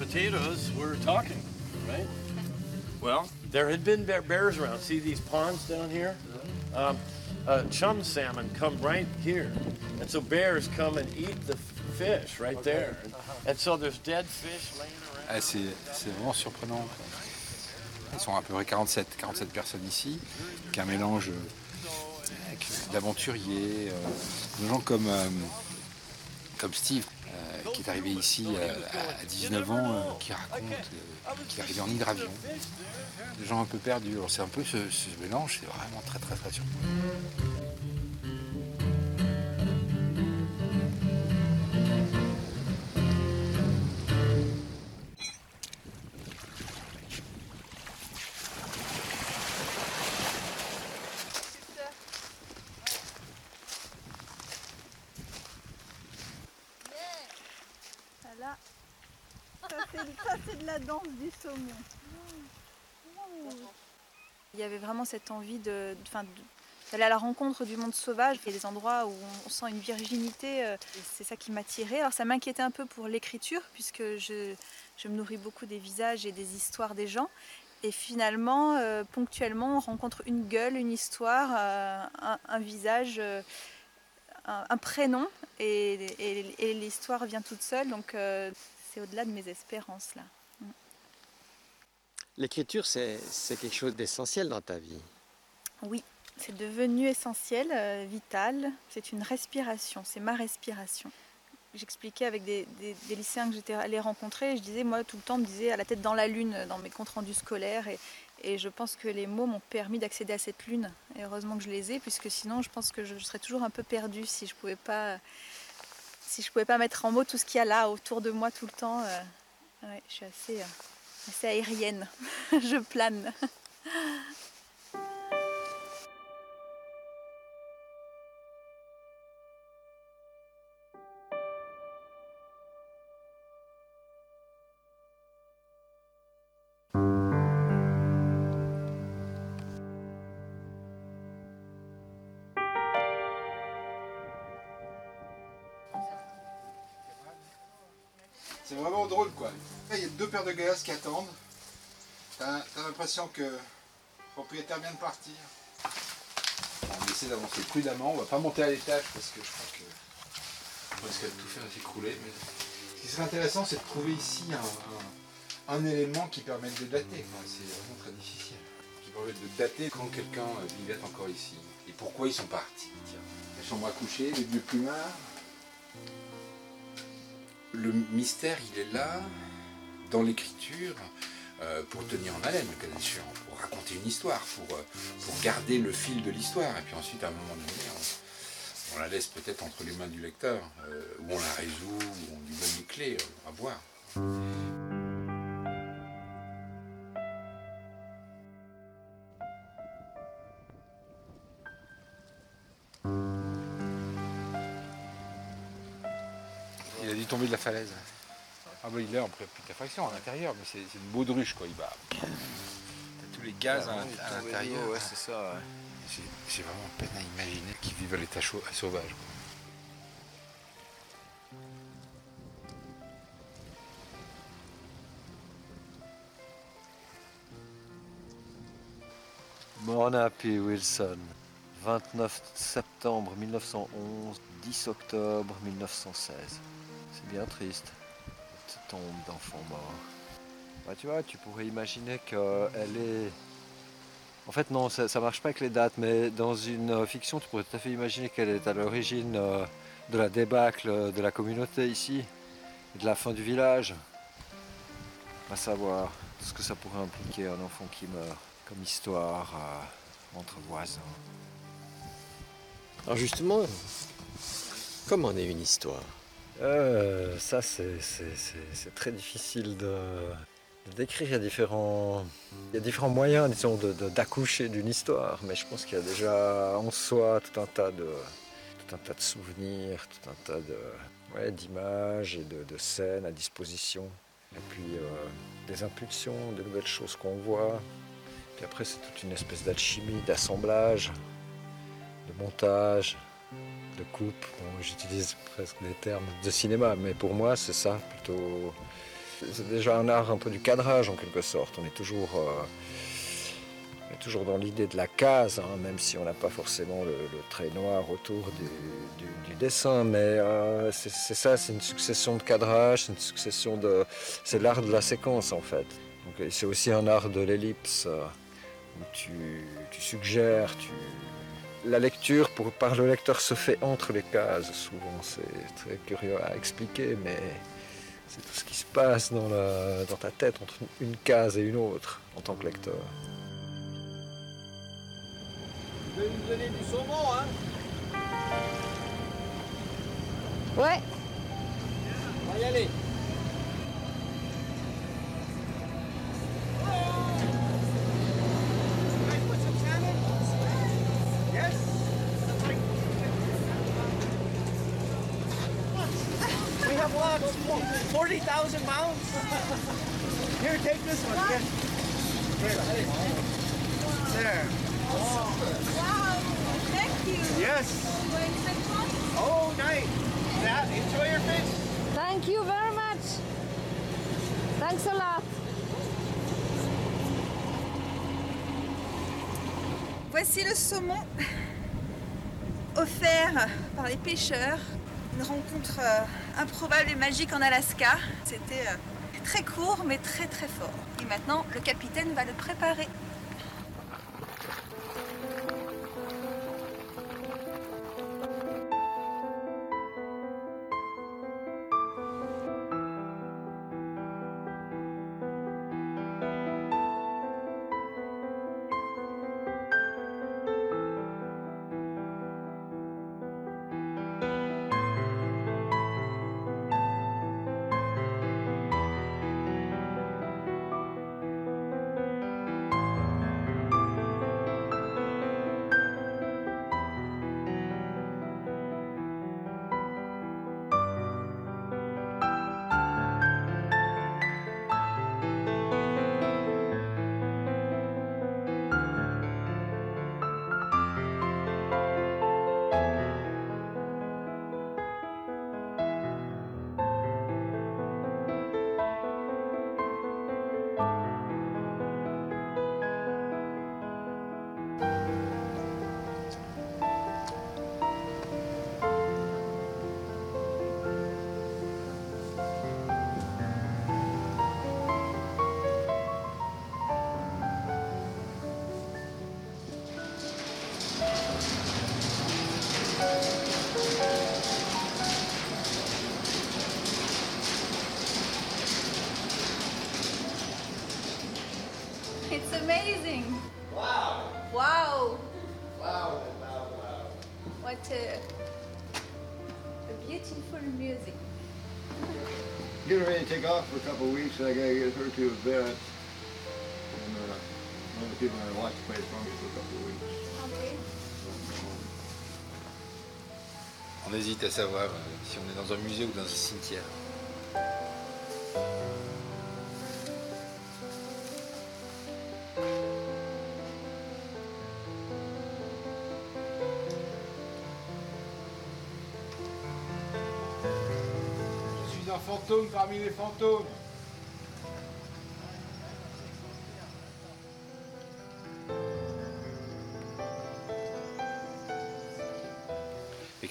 Potatoes, we're talking, right? Well, there had been bear- bears around. See these ponds down here? Um, uh, chum salmon come right here. And so bears come and eat the fish right there. And, and so there's dead fish laying around. Ah, c'est vraiment surprenant. Ils sont à peu près 47, 47 personnes ici, qu'un mélange euh, avec d'aventuriers, euh, de gens comme, euh, comme Steve, euh, qui est arrivé ici euh, à 19 ans, euh, qui raconte euh, qu'il est arrivé en hydravion. Des gens un peu perdus. C'est un peu ce, ce mélange, c'est vraiment très très très surprenant. Il y avait vraiment cette envie de, d'aller à la rencontre du monde sauvage. Il y a des endroits où on sent une virginité. euh, C'est ça qui m'attirait. Alors ça m'inquiétait un peu pour l'écriture, puisque je, me nourris beaucoup des visages et des histoires des gens. Et finalement, euh, ponctuellement, on rencontre une gueule, une histoire, euh, un, visage, un, prénom, et, et- l'histoire vient toute seule. Donc c'est au-delà de mes espérances là. L'écriture, c'est quelque chose d'essentiel dans ta vie. Oui, c'est devenu essentiel, euh, vital. C'est une respiration, c'est ma respiration. J'expliquais avec des, des- lycéens que j'étais allée rencontrer, je disais, moi tout le temps, me disait à la tête dans la lune dans mes comptes rendus scolaires. Et, et je pense que les mots m'ont permis d'accéder à cette lune. Et heureusement que je les ai, puisque sinon je pense que je serais toujours un peu perdue si je pouvais pas, si pouvais pas mettre en mots tout ce qu'il y a là autour de moi tout le temps. euh, je suis assez, euh, assez aérienne, *laughs* je plane. De gaz qui attendent. T'as l'impression que le propriétaire vient de partir. On essaie d'avancer prudemment, on va pas monter à l'étage parce que je crois que on risque de tout faire s'écrouler. Mais... Ce qui serait intéressant, c'est de trouver ici un, un- un élément qui permette de dater. C'est vraiment très difficile. Qui permette de dater quand quelqu'un euh, vivait encore ici. Et pourquoi ils sont partis. Tiens, la chambre à coucher, les vieux plumards. Le mystère, il est là, dans l'écriture euh, pour tenir en haleine le cas pour raconter une histoire, pour, euh, pour garder le fil de l'histoire. Et puis ensuite, à un moment donné, on, la laisse peut-être entre les mains du lecteur, euh, ou on la résout, ou on lui donne les clés, euh, à voir. Il a dû tomber de la falaise. Ah bah il est en putréfaction à l'intérieur, mais c'est une baudruche quoi, il va. T'as tous les gaz à, à l'intérieur. Ouais, c'est ça. ouais. J'ai vraiment peine à imaginer qu'ils vivent à l'état sauvage. quoi. Mona P. Wilson, 29 septembre 1911, 10 octobre 1916. C'est bien triste, tombe d'enfant mort. Bah, tu vois, tu pourrais imaginer qu'elle est... En fait, non, ça, ça marche pas avec les dates, mais dans une euh, fiction, tu pourrais tout à fait imaginer qu'elle est à l'origine euh, de la débâcle de la communauté ici, de la fin du village. À savoir ce que ça pourrait impliquer un enfant qui meurt comme histoire euh, entre voisins. Alors justement, comment est une histoire? Euh, ça, c'est très difficile de, décrire. Il y, a différents, moyens, disons, d'accoucher d'une histoire. Mais je pense qu'il y a déjà en soi tout un tas de, tout un tas de souvenirs, tout un tas d'images et de, de scènes à disposition. Et puis euh, des impulsions, des nouvelles choses qu'on voit. Puis après, c'est toute une espèce d'alchimie, d'assemblage, de montage, de coupe. J'utilise presque des termes de cinéma, mais pour moi, c'est ça plutôt. C'est déjà un art un peu du cadrage en quelque sorte. On est toujours, euh, toujours dans l'idée de la case, hein, même si on n'a pas forcément le, trait noir autour du, dessin. Mais euh, c'est ça, c'est une succession de cadrage, c'est une succession de. C'est l'art de la séquence en fait. C'est aussi un art de l'ellipse euh, où tu, tu suggères, tu, la lecture pour, par le lecteur se fait entre les cases. Souvent, c'est très curieux à expliquer, mais c'est tout ce qui se passe dans, la- dans ta tête entre une case et une autre en tant que lecteur. Vous allez nous donner du saumon, hein Ouais. On va y aller. We 40,000 pounds. Here, take this one. Here. There. Wow, thank you. Yes. Oh, nice. That, enjoy your fish. Thank you very much. Thanks a lot. Voici le saumon offert par les pêcheurs. Une rencontre euh, improbable et magique en Alaska. C'était euh, très court mais très très fort. Et maintenant, le capitaine va le préparer. Weeks. I gotta get her to a vet. And uh, one of the people in my watch plays for me for a couple of weeks. Okay. On hésite à savoir euh, si on est dans un musée ou dans un cimetière. Je suis un fantôme parmi les fantômes.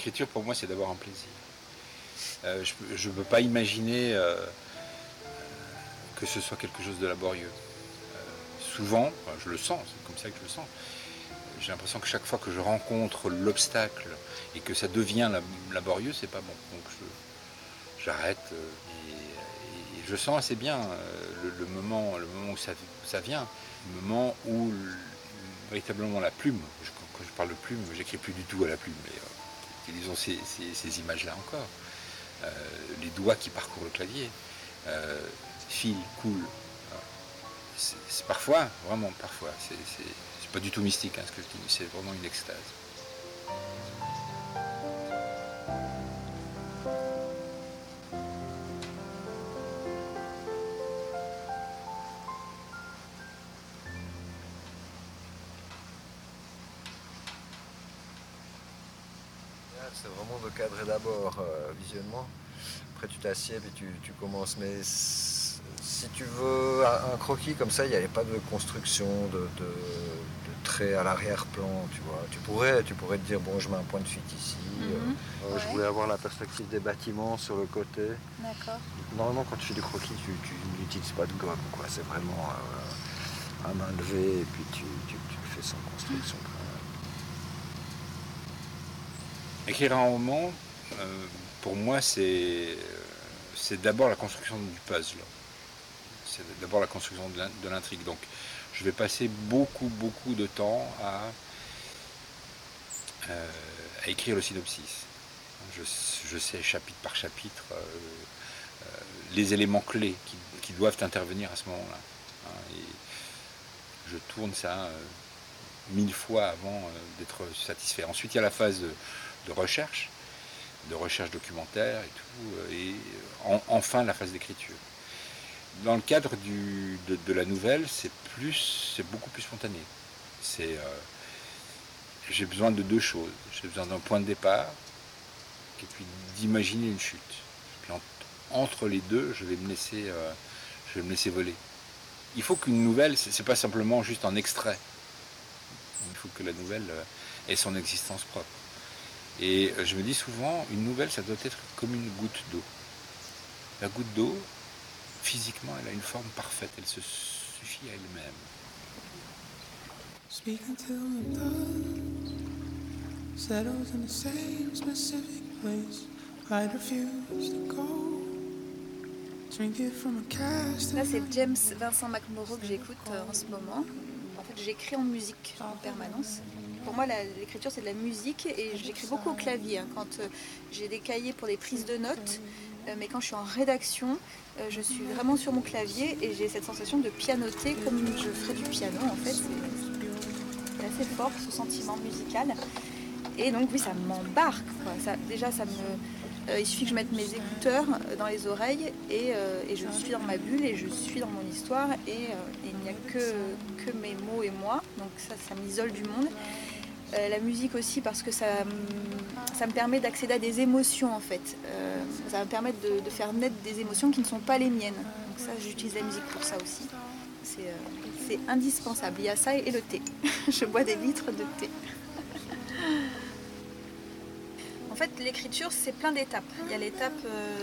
L'écriture, pour moi, c'est d'avoir un plaisir. Euh, je ne peux pas imaginer euh, que ce soit quelque chose de laborieux. Euh, souvent, je le sens, c'est comme ça que je le sens, j'ai l'impression que chaque fois que je rencontre l'obstacle et que ça devient lab- laborieux, c'est pas bon. Donc j'arrête et, je sens assez bien le, moment, le moment où ça, vient, le moment où le- véritablement la plume, quand, je parle de plume, j'écris plus du tout à la plume, euh, utilisons ces, images-là encore. Euh, les doigts qui parcourent le clavier, euh, fil, coule. Voilà. C'est parfois, vraiment parfois, c'est pas du tout mystique hein, ce que je dis, c'est vraiment une extase. Cadrer d'abord euh, visuellement. Après, tu t'assieds et tu, tu commences. Mais si tu veux un, un croquis comme ça, il n'y avait pas de construction de, de, de traits à l'arrière-plan. Tu vois, tu pourrais, tu pourrais te dire bon, je mets un point de fuite ici. euh, Mhm. euh, Je voulais avoir la perspective des bâtiments sur le côté. D'accord. Normalement, quand tu fais du croquis, tu, tu n'utilises pas de gomme. quoi. C'est vraiment euh, à main levée et puis tu, tu, tu le fais sans construction. Écrire un roman, euh, pour moi, c'est d'abord la construction du puzzle. C'est d'abord la construction de l'in- de l'intrigue. Donc, je vais passer beaucoup, beaucoup de temps à, euh, écrire le synopsis. Je, sais chapitre par chapitre euh, les éléments clés qui, doivent intervenir à ce moment-là. hein. je tourne ça mille fois avant d'être satisfait. Ensuite, il y a la phase de recherche, de recherche documentaire et tout, euh, et en- enfin la phase d'écriture. Dans le cadre de, la nouvelle, c'est plus, c'est beaucoup plus spontané. C'est, euh, j'ai besoin de deux choses. J'ai besoin d'un point de départ et puis d'imaginer une chute. Entre les deux, je vais me laisser, euh, je vais me laisser voler. Il faut qu'une nouvelle, c'est pas simplement juste un extrait. Il faut que la nouvelle euh, ait son existence propre. Et euh, je me dis souvent, une nouvelle, ça doit être comme une goutte d'eau. La goutte d'eau, physiquement, elle a une forme parfaite, elle se suffit à elle-même. Là, c'est James Vincent McMorrow que j'écoute euh, en ce moment. En fait, j'écris en musique en permanence. Pour moi, l'écriture, c'est de la musique et j'écris beaucoup au clavier. hein, quand euh, j'ai des cahiers pour des prises de notes, euh, mais quand je suis en rédaction, euh, je suis vraiment sur mon clavier et j'ai cette sensation de pianoter comme je ferais du piano. En fait, c'est assez fort ce sentiment musical. Et donc, oui, ça m'embarque. déjà, ça me. il suffit que je mette mes écouteurs dans les oreilles et, je suis dans ma bulle et je suis dans mon histoire et, et il n'y a que, que mes mots et moi. Donc ça, ça m'isole du monde. Euh, la musique aussi parce que ça, me- ça me permet d'accéder à des émotions en fait. Euh, ça va me permettre de, faire naître des émotions qui ne sont pas les miennes. Donc ça, j'utilise la musique pour ça aussi. C'est euh, indispensable. Il y a ça et le thé. *laughs* je bois des litres de thé. En fait, l'écriture, c'est plein d'étapes. Il y a l'étape,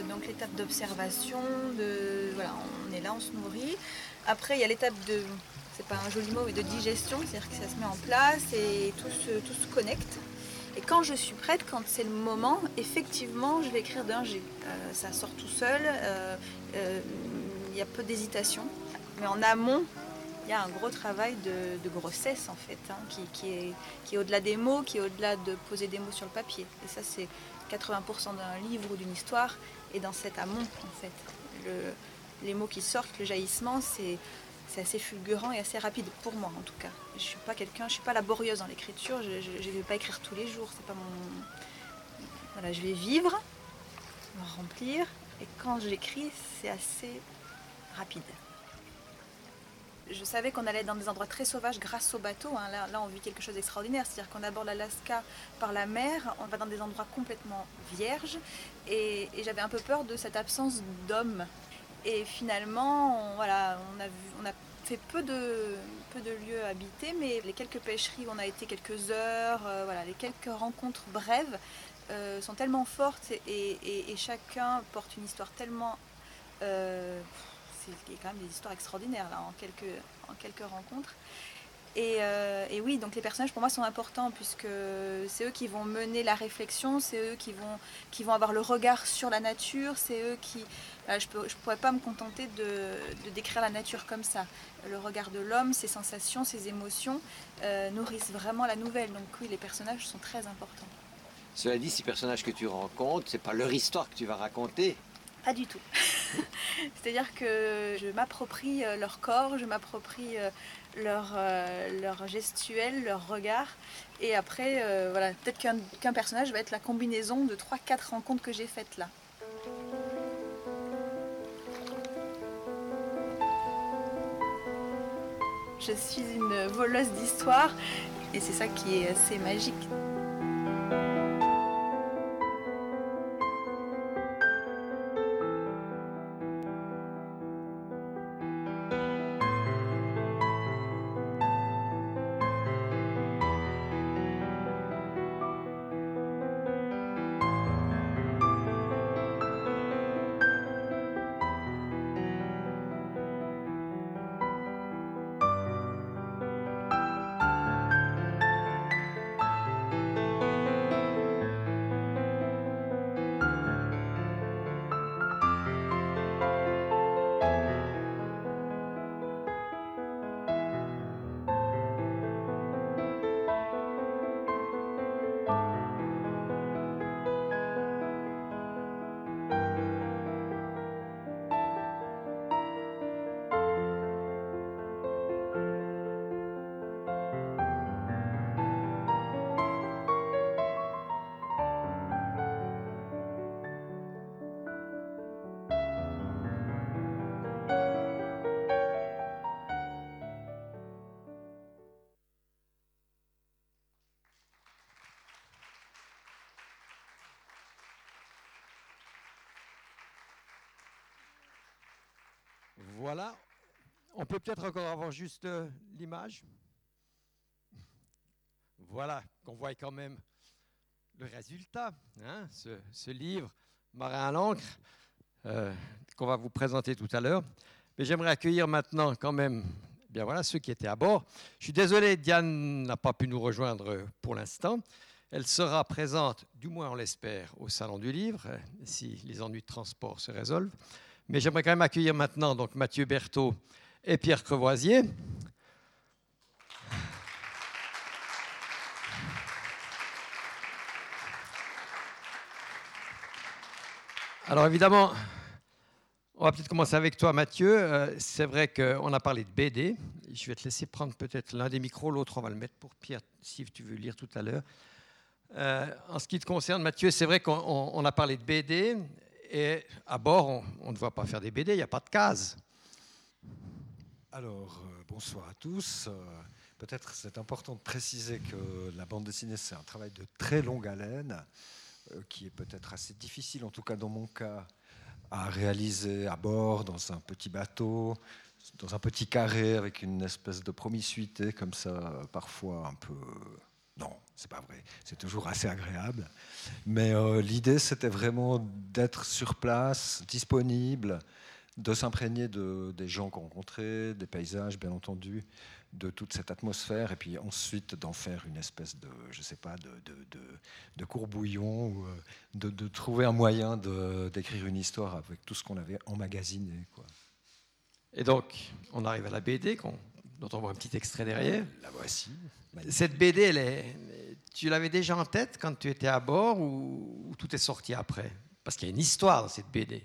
donc l'étape d'observation, de voilà, on est là, on se nourrit. Après, il y a l'étape de, c'est pas un joli mot, mais de digestion, c'est-à-dire que ça se met en place et tout se, connecte. Et quand je suis prête, quand c'est le moment, effectivement, je vais écrire d'un G. Euh, ça sort tout seul. euh, euh, Il y a peu d'hésitation. Mais en amont, il y a un gros travail de, grossesse en fait, hein, qui, est, au-delà des mots, qui est au-delà de poser des mots sur le papier. Et ça, c'est 80% d'un livre ou d'une histoire, et dans cet amont en fait. Le- les mots qui sortent, le jaillissement, c'est c'est assez fulgurant et assez rapide pour moi en tout cas. Je suis pas quelqu'un, je suis pas laborieuse dans l'écriture. Je, ne vais pas écrire tous les jours. C'est pas mon Voilà, je vais vivre, remplir, et quand j'écris, c'est assez rapide. Je savais qu'on allait dans des endroits très sauvages grâce au bateau. hein. Là, là, on vit quelque chose d'extraordinaire. C'est-à-dire qu'on aborde l'Alaska par la mer, on va dans des endroits complètement vierges. Et, et j'avais un peu peur de cette absence d'hommes. Et finalement, on, voilà, on, a fait peu de, peu de lieux habités, mais les quelques pêcheries où on a été quelques heures, euh, voilà, les quelques rencontres brèves euh, sont tellement fortes et, chacun porte une histoire tellement... euh, c'est quand même des histoires extraordinaires là, en, quelques, en quelques rencontres. Et, euh, et oui, donc les personnages pour moi sont importants puisque c'est eux qui vont mener la réflexion, c'est eux qui vont, qui vont avoir le regard sur la nature, c'est eux qui... voilà, je ne je pourrais pas me contenter de, de décrire la nature comme ça. Le regard de l'homme, ses sensations, ses émotions euh, nourrissent vraiment la nouvelle. Donc oui, les personnages sont très importants. Cela dit, ces personnages que tu rencontres, c'est pas leur histoire que tu vas raconter. Pas du tout. *laughs* C'est-à-dire que je m'approprie euh, leur corps, je m'approprie euh, leur, euh, leur gestuelle, leur regard. Et après, euh, voilà, peut-être qu'un personnage va être la combinaison de 3-4 rencontres que j'ai faites là. Je suis une voleuse d'histoire et c'est ça qui est assez magique. Voilà. On peut peut-être encore avoir juste euh, l'image. Voilà, qu'on voit quand même le résultat. hein, ce, livre, Marin à l'encre, euh, qu'on va vous présenter tout à l'heure. Mais j'aimerais accueillir maintenant quand même bien voilà, ceux qui étaient à bord. Je suis désolé, Diane n'a pas pu nous rejoindre pour l'instant. Elle sera présente, du moins on l'espère, au Salon du Livre, euh, si les ennuis de transport se résolvent. Mais j'aimerais quand même accueillir maintenant donc Mathieu Berthaud et Pierre Crevoisier. Alors évidemment, on va peut-être commencer avec toi Mathieu. Euh, C'est vrai qu'on a parlé de BD. Je vais te laisser prendre peut-être l'un des micros, l'autre on va le mettre pour Pierre, si tu veux lire tout à l'heure. Euh, en ce qui te concerne Mathieu, c'est vrai qu'on on- on a parlé de BD. Et à bord, on, ne va pas faire des BD, il n'y a pas de cases. Alors, euh, bonsoir à tous. Euh, Peut-être c'est important de préciser que la bande dessinée, c'est un travail de très longue haleine, euh, qui est peut-être assez difficile, en tout cas dans mon cas, à réaliser à bord, dans un petit bateau, dans un petit carré, avec une espèce de promiscuité comme ça, parfois un peu... Non, c'est pas vrai. C'est toujours assez agréable. Mais euh, l'idée, c'était vraiment d'être sur place, disponible, de s'imprégner de, des gens qu'on rencontrait, des paysages, bien entendu, de toute cette atmosphère, et puis ensuite d'en faire une espèce de, je sais pas, de, de, de, courbouillon, ou euh, de, trouver un moyen d'écrire une histoire avec tout ce qu'on avait emmagasiné. Et donc, on arrive à la BD, qu'on- dont on voit un petit extrait derrière. La voici. Cette BD, elle est- tu l'avais déjà en tête quand tu étais à bord ou, ou tout est sorti après? Parce qu'il y a une histoire dans cette BD.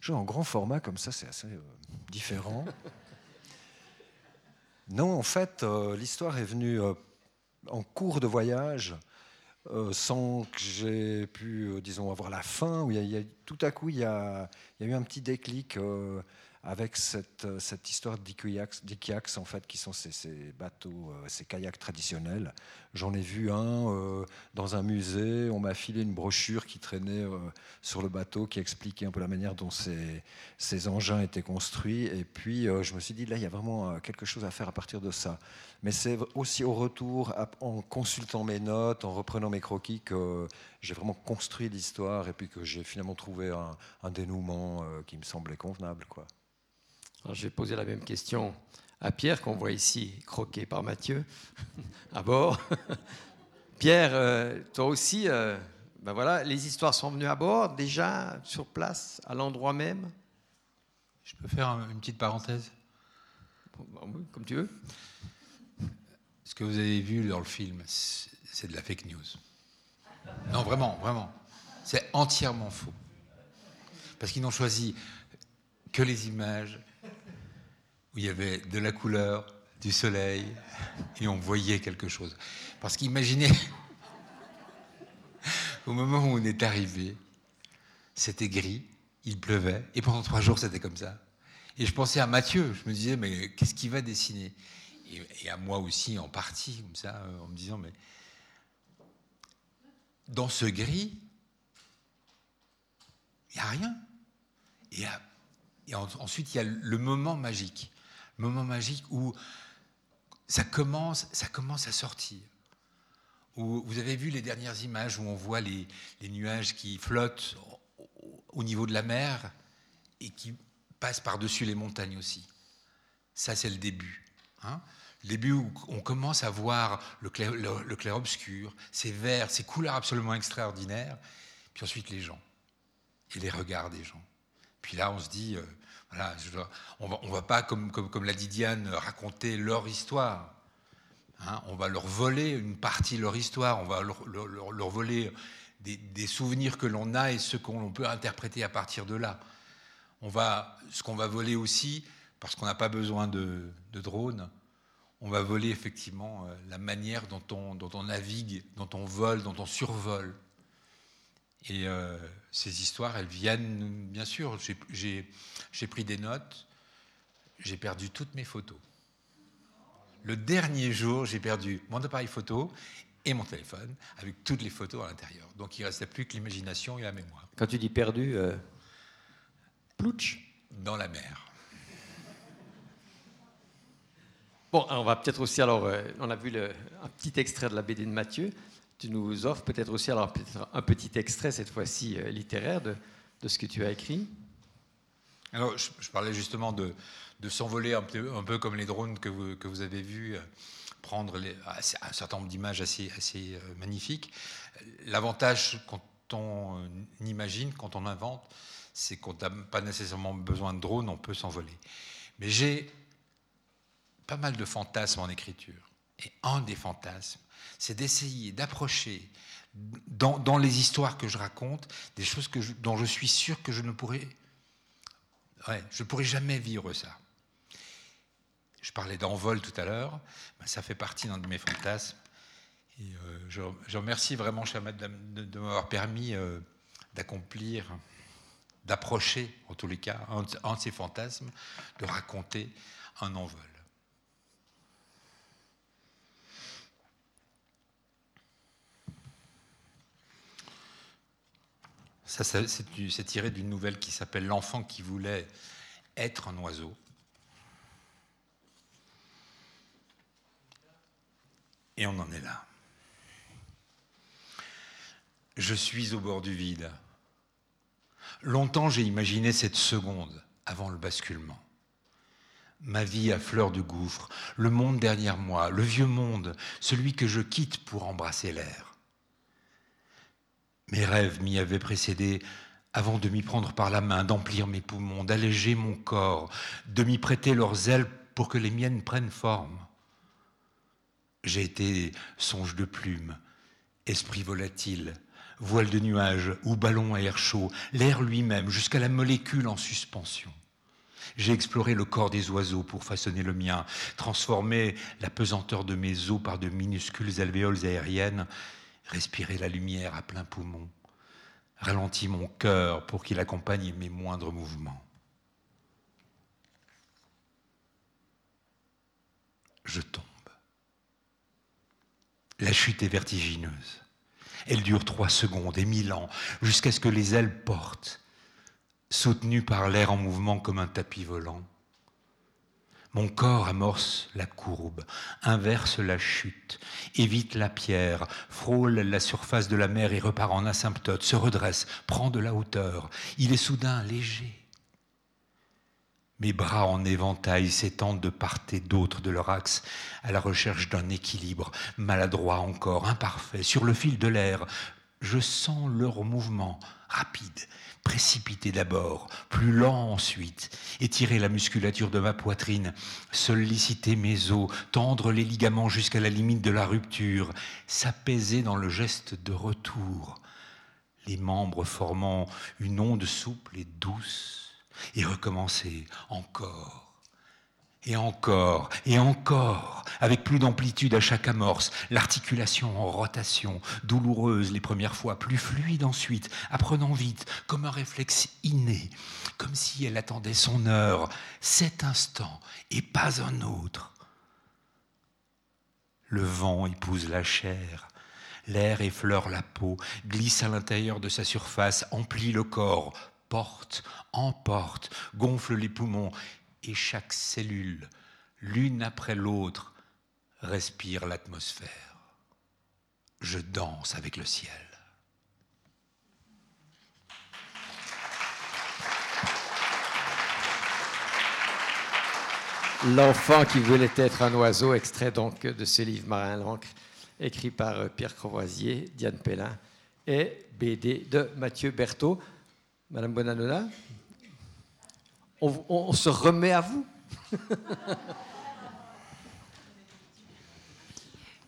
Genre en grand format comme ça, c'est assez euh, différent. non, en fait, euh, l'histoire est venue euh, en cours de voyage. euh, sans que j'ai pu, euh, disons, avoir la fin, où y a- il y a- tout à coup, il y a, il y a eu un petit déclic euh, avec cette, euh, histoire d'ikiaks, en fait, qui sont ces, ces bateaux, euh, ces kayaks traditionnels. J'en ai vu un euh, dans un musée, on m'a filé une brochure qui traînait euh, sur le bateau, qui expliquait un peu la manière dont ces, ces engins étaient construits, et puis euh, je me suis dit, là, il y a vraiment quelque chose à faire à partir de ça. Mais c'est aussi au retour, en consultant mes notes, en reprenant mes croquis, que j'ai vraiment construit l'histoire et puis que j'ai finalement trouvé un, dénouement qui me semblait convenable. Quoi. Alors, je vais poser la même question à Pierre, qu'on voit ici croqué par Mathieu, *laughs* à bord. *laughs* Pierre, euh, toi aussi, euh, ben voilà, les histoires sont venues à bord, déjà sur place, à l'endroit même Je peux faire un- une petite parenthèse? Oui, Comme tu veux. Ce que vous avez vu dans le film, c'est de la fake news. Non, vraiment, vraiment. C'est entièrement faux. Parce qu'ils n'ont choisi que les images où il y avait de la couleur, du soleil, et on voyait quelque chose. Parce qu'imaginez, *laughs* au moment où on est arrivé, c'était gris, il pleuvait, et pendant trois jours, c'était comme ça. Et je pensais à Mathieu, je me disais, mais qu'est-ce qu'il va dessiner? Et, à moi aussi, en partie, comme ça, euh, en me disant, mais dans ce gris, il n'y a rien. Et, ensuite, il y a le moment magique. Moment magique où ça commence, ça commence à sortir. Vous avez vu les dernières images où on voit les, nuages qui flottent au, au niveau de la mer et qui passent par-dessus les montagnes aussi. Ça, c'est le début. hein. le début où on commence à voir le clair, le- le clair-obscur, ces verts, ces couleurs absolument extraordinaires, puis ensuite les gens et les regards des gens. Puis là, on se dit, euh, on va, on va pas, comme, l'a dit Diane, raconter leur histoire. Hein, on va leur voler une partie de leur histoire, on va leur, voler des, souvenirs que l'on a et ce qu'on peut interpréter à partir de là. On va, ce qu'on va voler aussi, parce qu'on n'a pas besoin de, de drone, on va voler effectivement euh, la manière dont on, dont on navigue, dont on vole, dont on survole. Et euh, ces histoires, elles viennent, bien sûr, j'ai- pris des notes, j'ai perdu toutes mes photos. Le dernier jour, j'ai perdu mon appareil photo et mon téléphone, avec toutes les photos à l'intérieur. Donc il ne restait plus que l'imagination et la mémoire. Quand tu dis perdu, euh, plouch Dans la mer. Bon, on va peut-être aussi, alors, euh, on a vu le- un petit extrait de la BD de Mathieu. Tu nous offres peut-être aussi, alors, un petit extrait, cette fois-ci euh, littéraire, de, ce que tu as écrit. Alors, je, parlais justement de, s'envoler un peu, comme les drones que vous, avez vus euh, prendre un certain nombre d'images assez, euh, magnifiques. L'avantage quand on imagine, quand on invente, c'est qu'on n'a pas nécessairement besoin de drone, on peut s'envoler. Mais j'ai pas mal de fantasmes en écriture. Et un des fantasmes, c'est d'essayer d'approcher dans, les histoires que je raconte des choses dont je suis sûr que je ne pourrais jamais vivre ça. Je parlais d'envol tout à l'heure, ben, ça fait partie d'un de mes fantasmes. Euh, je, remercie vraiment, madame, de, de m'avoir permis euh, d'accomplir, d'approcher, en tous les cas, un de ces fantasmes, de raconter un envol. Ça, c'est tiré d'une nouvelle qui s'appelle L'enfant qui voulait être un oiseau. Et on en est là. Je suis au bord du vide. Longtemps j'ai imaginé cette seconde avant le basculement. Ma vie à fleur de gouffre, le monde derrière moi, le vieux monde, celui que je quitte pour embrasser l'air. Mes rêves m'y avaient précédé avant de m'y prendre par la main, d'emplir mes poumons, d'alléger mon corps, de m'y prêter leurs ailes pour que les miennes prennent forme. J'ai été songe de plume, esprit volatile, voile de nuages ou ballon à air chaud, l'air lui-même jusqu'à la molécule en suspension. J'ai exploré le corps des oiseaux pour façonner le mien, transformé la pesanteur de mes os par de minuscules alvéoles aériennes, respirer la lumière à plein poumon, ralentit mon cœur pour qu'il accompagne mes moindres mouvements. Je tombe. La chute est vertigineuse. Elle dure trois secondes et mille ans, jusqu'à ce que les ailes portent, soutenues par l'air en mouvement comme un tapis volant. Mon corps amorce la courbe, inverse la chute, évite la pierre, frôle la surface de la mer et repart en asymptote, se redresse, prend de la hauteur. Il est soudain léger. Mes bras en éventail s'étendent de part et d'autre de leur axe à la recherche d'un équilibre, maladroit encore, imparfait, sur le fil de l'air. Je sens leur mouvement rapide, précipité d'abord, plus lent ensuite, étirer la musculature de ma poitrine, solliciter mes os, tendre les ligaments jusqu'à la limite de la rupture, s'apaiser dans le geste de retour, les membres formant une onde souple et douce et recommencer encore. Et encore, et encore, avec plus d'amplitude à chaque amorce, l'articulation en rotation, douloureuse les premières fois, plus fluide ensuite, apprenant vite, comme un réflexe inné, comme si elle attendait son heure, cet instant, et pas un autre. Le vent épouse la chair, l'air effleure la peau, glisse à l'intérieur de sa surface, emplit le corps, porte, emporte, gonfle les poumons, et chaque cellule, l'une après l'autre, respire l'atmosphère. Je danse avec le ciel. L'enfant qui voulait être un oiseau, extrait donc de ce livre Marin l'encre, écrit par euh, Pierre Croisier, Diane Pellin et BD de Mathieu Berthaud. Madame Bonanona, on, se remet à vous.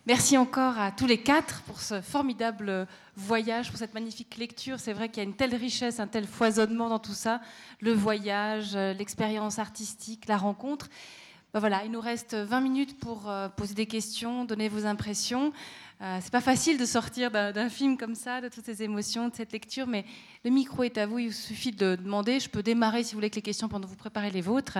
Merci encore à tous les quatre pour ce formidable voyage, pour cette magnifique lecture. C'est vrai qu'il y a une telle richesse, un tel foisonnement dans tout ça. Le voyage, l'expérience artistique, la rencontre. Ben voilà, il nous reste 20 minutes pour euh, poser des questions, donner vos impressions. Euh, c'est pas facile de sortir d'un film comme ça, de toutes ces émotions, de cette lecture, mais le micro est à vous. Il suffit de demander. Je peux démarrer si vous voulez avec les questions pendant que vous préparez les vôtres.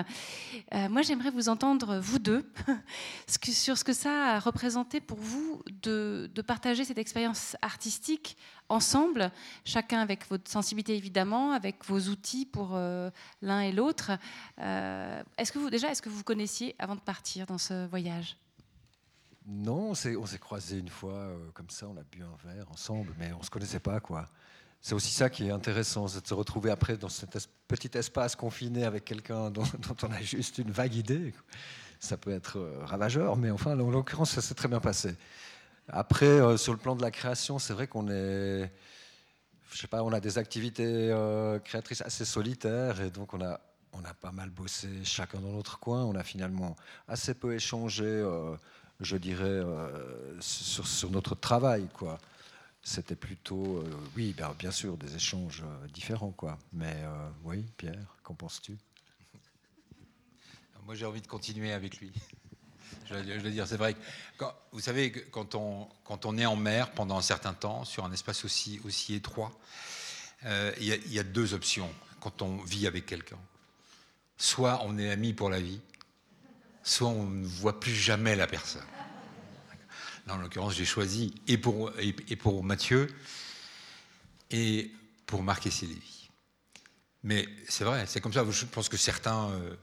Euh, moi, j'aimerais vous entendre vous deux *laughs* sur ce que ça a représenté pour vous de, partager cette expérience artistique ensemble, chacun avec votre sensibilité évidemment, avec vos outils pour euh, l'un et l'autre. est-ce que vous déjà, est-ce que vous connaissiez avant de partir dans ce voyage? Non, on s'est, croisés une fois euh, comme ça, on a bu un verre ensemble, mais on se connaissait pas. quoi. C'est aussi ça qui est intéressant, c'est de se retrouver après dans cet petit espace confiné avec quelqu'un *laughs* dont, on a juste une vague idée. Ça peut être euh, ravageur, mais enfin, en l'occurrence, ça s'est très bien passé. Après, euh, sur le plan de la création, c'est vrai qu'on est. Je sais pas, on a des activités créatrices assez solitaires et donc on a, on a pas mal bossé chacun dans notre coin. On a finalement assez peu échangé je dirais, euh, sur, notre travail. quoi. C'était plutôt, euh, oui, bien, bien, sûr, des échanges euh, différents. quoi. Mais oui, Pierre, qu'en penses-tu? Moi, j'ai envie de continuer avec lui. Je veux dire, c'est vrai que, vous savez, quand on, quand on est en mer pendant un certain temps, sur un espace aussi, aussi étroit, il y, a deux options quand on vit avec quelqu'un. Soit on est amis pour la vie, soit on ne voit plus jamais la personne. en l'occurrence, j'ai choisi et pour, et, pour Mathieu et pour Marc et Sylvie. Mais c'est vrai, c'est comme ça. Je pense que certains, euh,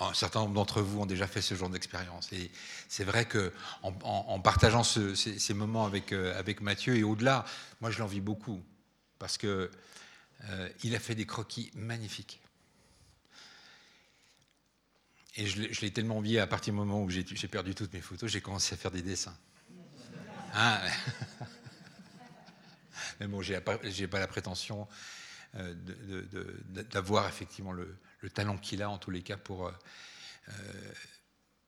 un certain nombre d'entre vous ont déjà fait ce genre d'expérience. Et c'est vrai que en, partageant ces, moments avec, euh, avec Mathieu et au-delà, moi je l'envie beaucoup parce que euh, il a fait des croquis magnifiques. Et je l'ai tellement envié à partir du moment où j'ai perdu toutes mes photos, j'ai commencé à faire des dessins. Hein? *laughs* Mais bon, j'ai pas, pas la prétention euh, d'avoir effectivement le, talent qu'il a en tous les cas pour, euh,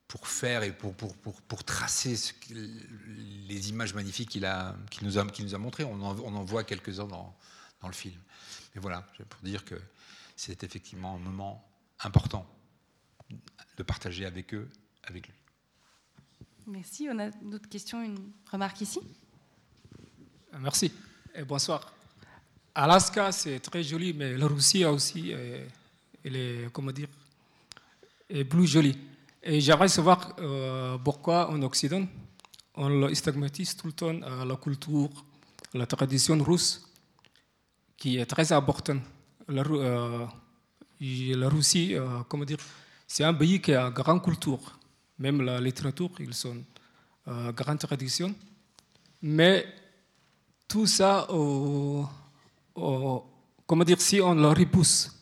pour faire et pour, pour, pour, tracer les images magnifiques qu'il nous, a, nous a montrées. On en, on en voit quelques-uns dans, dans le film. Mais voilà, pour dire que c'est effectivement un moment important de partager avec eux, avec lui. Merci. On a d'autres questions, une remarque ici? Merci et bonsoir. Alaska, c'est très joli, mais la Russie aussi, euh, elle est, comment dire, est plus jolie. Et j'aimerais savoir euh, pourquoi en Occident, on stigmatise tout le temps euh, la culture, la tradition russe, qui est très importante. La, la Russie, comment dire, c'est un pays qui a une grande culture. Même la littérature, ils sont euh, grande tradition. Mais tout ça, comment dire, si on le repousse.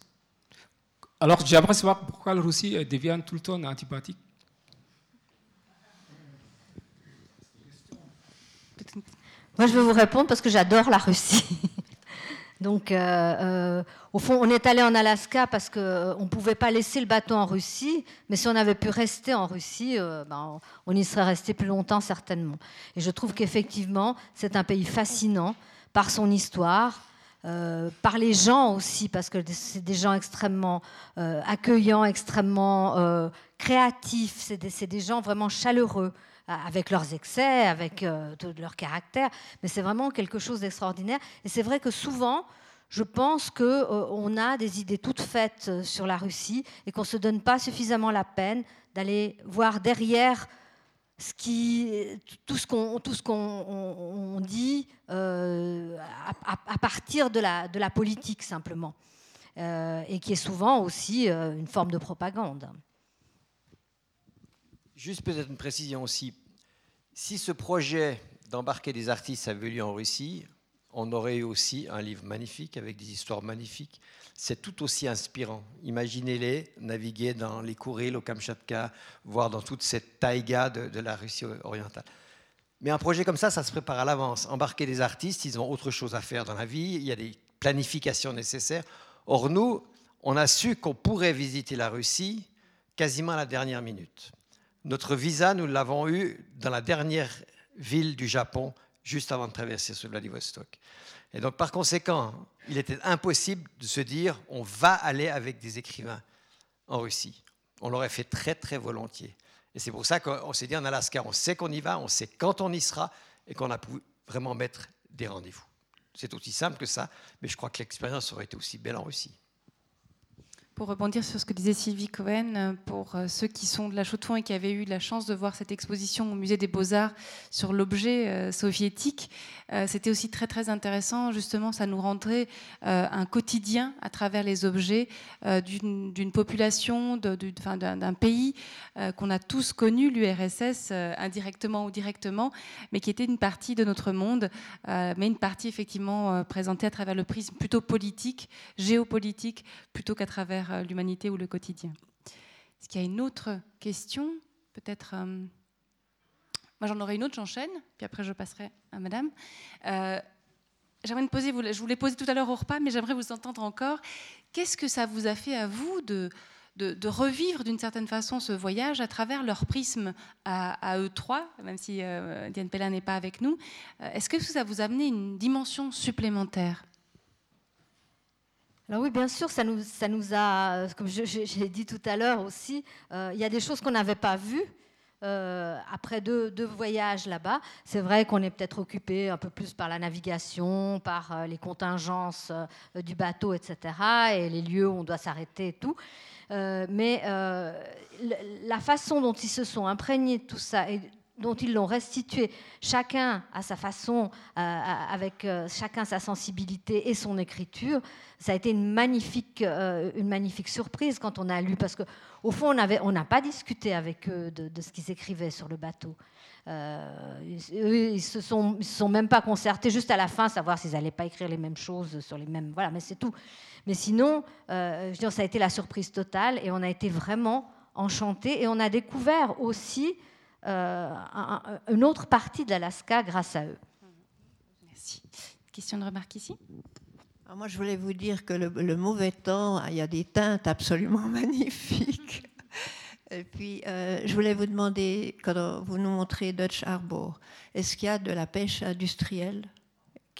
Alors j'aimerais savoir pourquoi la Russie devient tout le temps antipathique. Moi, je vais vous répondre parce que j'adore la Russie. *laughs* Donc, euh, euh, au fond, on est allé en Alaska parce qu'on euh, ne pouvait pas laisser le bateau en Russie, mais si on avait pu rester en Russie, ben, on y serait resté plus longtemps certainement. Et je trouve qu'effectivement, c'est un pays fascinant par son histoire, par les gens aussi, parce que c'est des gens extrêmement accueillants, extrêmement créatifs, c'est des, des, gens vraiment chaleureux avec leurs excès, avec tout leur caractère, mais c'est vraiment quelque chose d'extraordinaire. Et c'est vrai que souvent, je pense qu'on euh, a des idées toutes faites euh, sur la Russie et qu'on ne se donne pas suffisamment la peine d'aller voir derrière ce qui, tout ce qu'on, qu'on dit euh, à, partir de la, de la politique simplement, et qui est souvent aussi une forme de propagande. Juste peut-être une précision aussi. Si ce projet d'embarquer des artistes avait lieu en Russie, on aurait eu aussi un livre magnifique avec des histoires magnifiques. C'est tout aussi inspirant. Imaginez-les naviguer dans les Kourils au Kamchatka, voir dans toute cette taïga de, la Russie orientale. Mais un projet comme ça, ça se prépare à l'avance. Embarquer des artistes, ils ont autre chose à faire dans la vie, il y a des planifications nécessaires. Or, nous, on a su qu'on pourrait visiter la Russie quasiment à la dernière minute. Notre visa, nous l'avons eu dans la dernière ville du Japon, juste avant de traverser ce Vladivostok. Et donc, par conséquent, il était impossible de se dire on va aller avec des écrivains en Russie. On l'aurait fait très, très volontiers. Et c'est pour ça qu'on s'est dit en Alaska, on sait qu'on y va, on sait quand on y sera et qu'on a pu vraiment mettre des rendez-vous. C'est aussi simple que ça, mais je crois que l'expérience aurait été aussi belle en Russie. Pour rebondir sur ce que disait Sylvie Cohen, euh, pour euh, ceux qui sont de la Chaux-de-Fonds et qui avaient eu la chance de voir cette exposition au musée des Beaux-Arts sur l'objet euh, c'était aussi très très intéressant. Justement, ça nous rendrait un quotidien à travers les objets d'une population, d'un pays qu'on a tous connu, l'URSS, indirectement ou directement, mais qui était une partie de notre monde, mais une partie effectivement présentée à travers le prisme plutôt politique, géopolitique, plutôt qu'à travers euh, l'humanité ou le quotidien. Est-ce qu'il y a une autre question? Peut-être. Euh, j'en aurai une autre, j'enchaîne, puis après, je passerai à madame. Euh, j'aimerais poser, je vous l'ai posé tout à l'heure au repas, mais j'aimerais vous entendre encore. Qu'est-ce que ça vous a fait à vous de, revivre d'une certaine façon ce voyage à travers leur prisme à, eux trois, même si Diane Pellin n'est pas avec nous? Est-ce que ça vous a amené une dimension supplémentaire? Alors oui, bien sûr, ça nous, a, comme j'ai dit tout à l'heure aussi, euh, il y a des choses qu'on n'avait pas vues. Euh, après deux, voyages là-bas, c'est vrai qu'on est peut-être occupé un peu plus par la navigation, par euh, les contingences du bateau, etc., et les lieux où on doit s'arrêter et tout. mais la façon dont ils se sont imprégnés de tout ça dont ils l'ont restitué, chacun à sa façon, avec chacun sa sensibilité et son écriture, ça a été une magnifique, euh, surprise quand on a lu, parce qu'au fond, on n'a pas discuté avec eux de, ce qu'ils écrivaient sur le bateau. Euh, ils se sont, se sont même pas concertés juste à la fin, savoir s'ils n'allaient pas écrire les mêmes choses sur les mêmes. Voilà, mais c'est tout. Mais sinon, euh, ça a été la surprise totale et on a été vraiment enchantés et on a découvert aussi une autre partie de l'Alaska grâce à eux. Merci. Question de remarque ici moi, je voulais vous dire que le, mauvais temps, il y a des teintes absolument *laughs* magnifiques. Et puis, euh, je voulais vous demander, quand vous nous montrez Dutch Harbor, est-ce qu'il y a de la pêche industrielle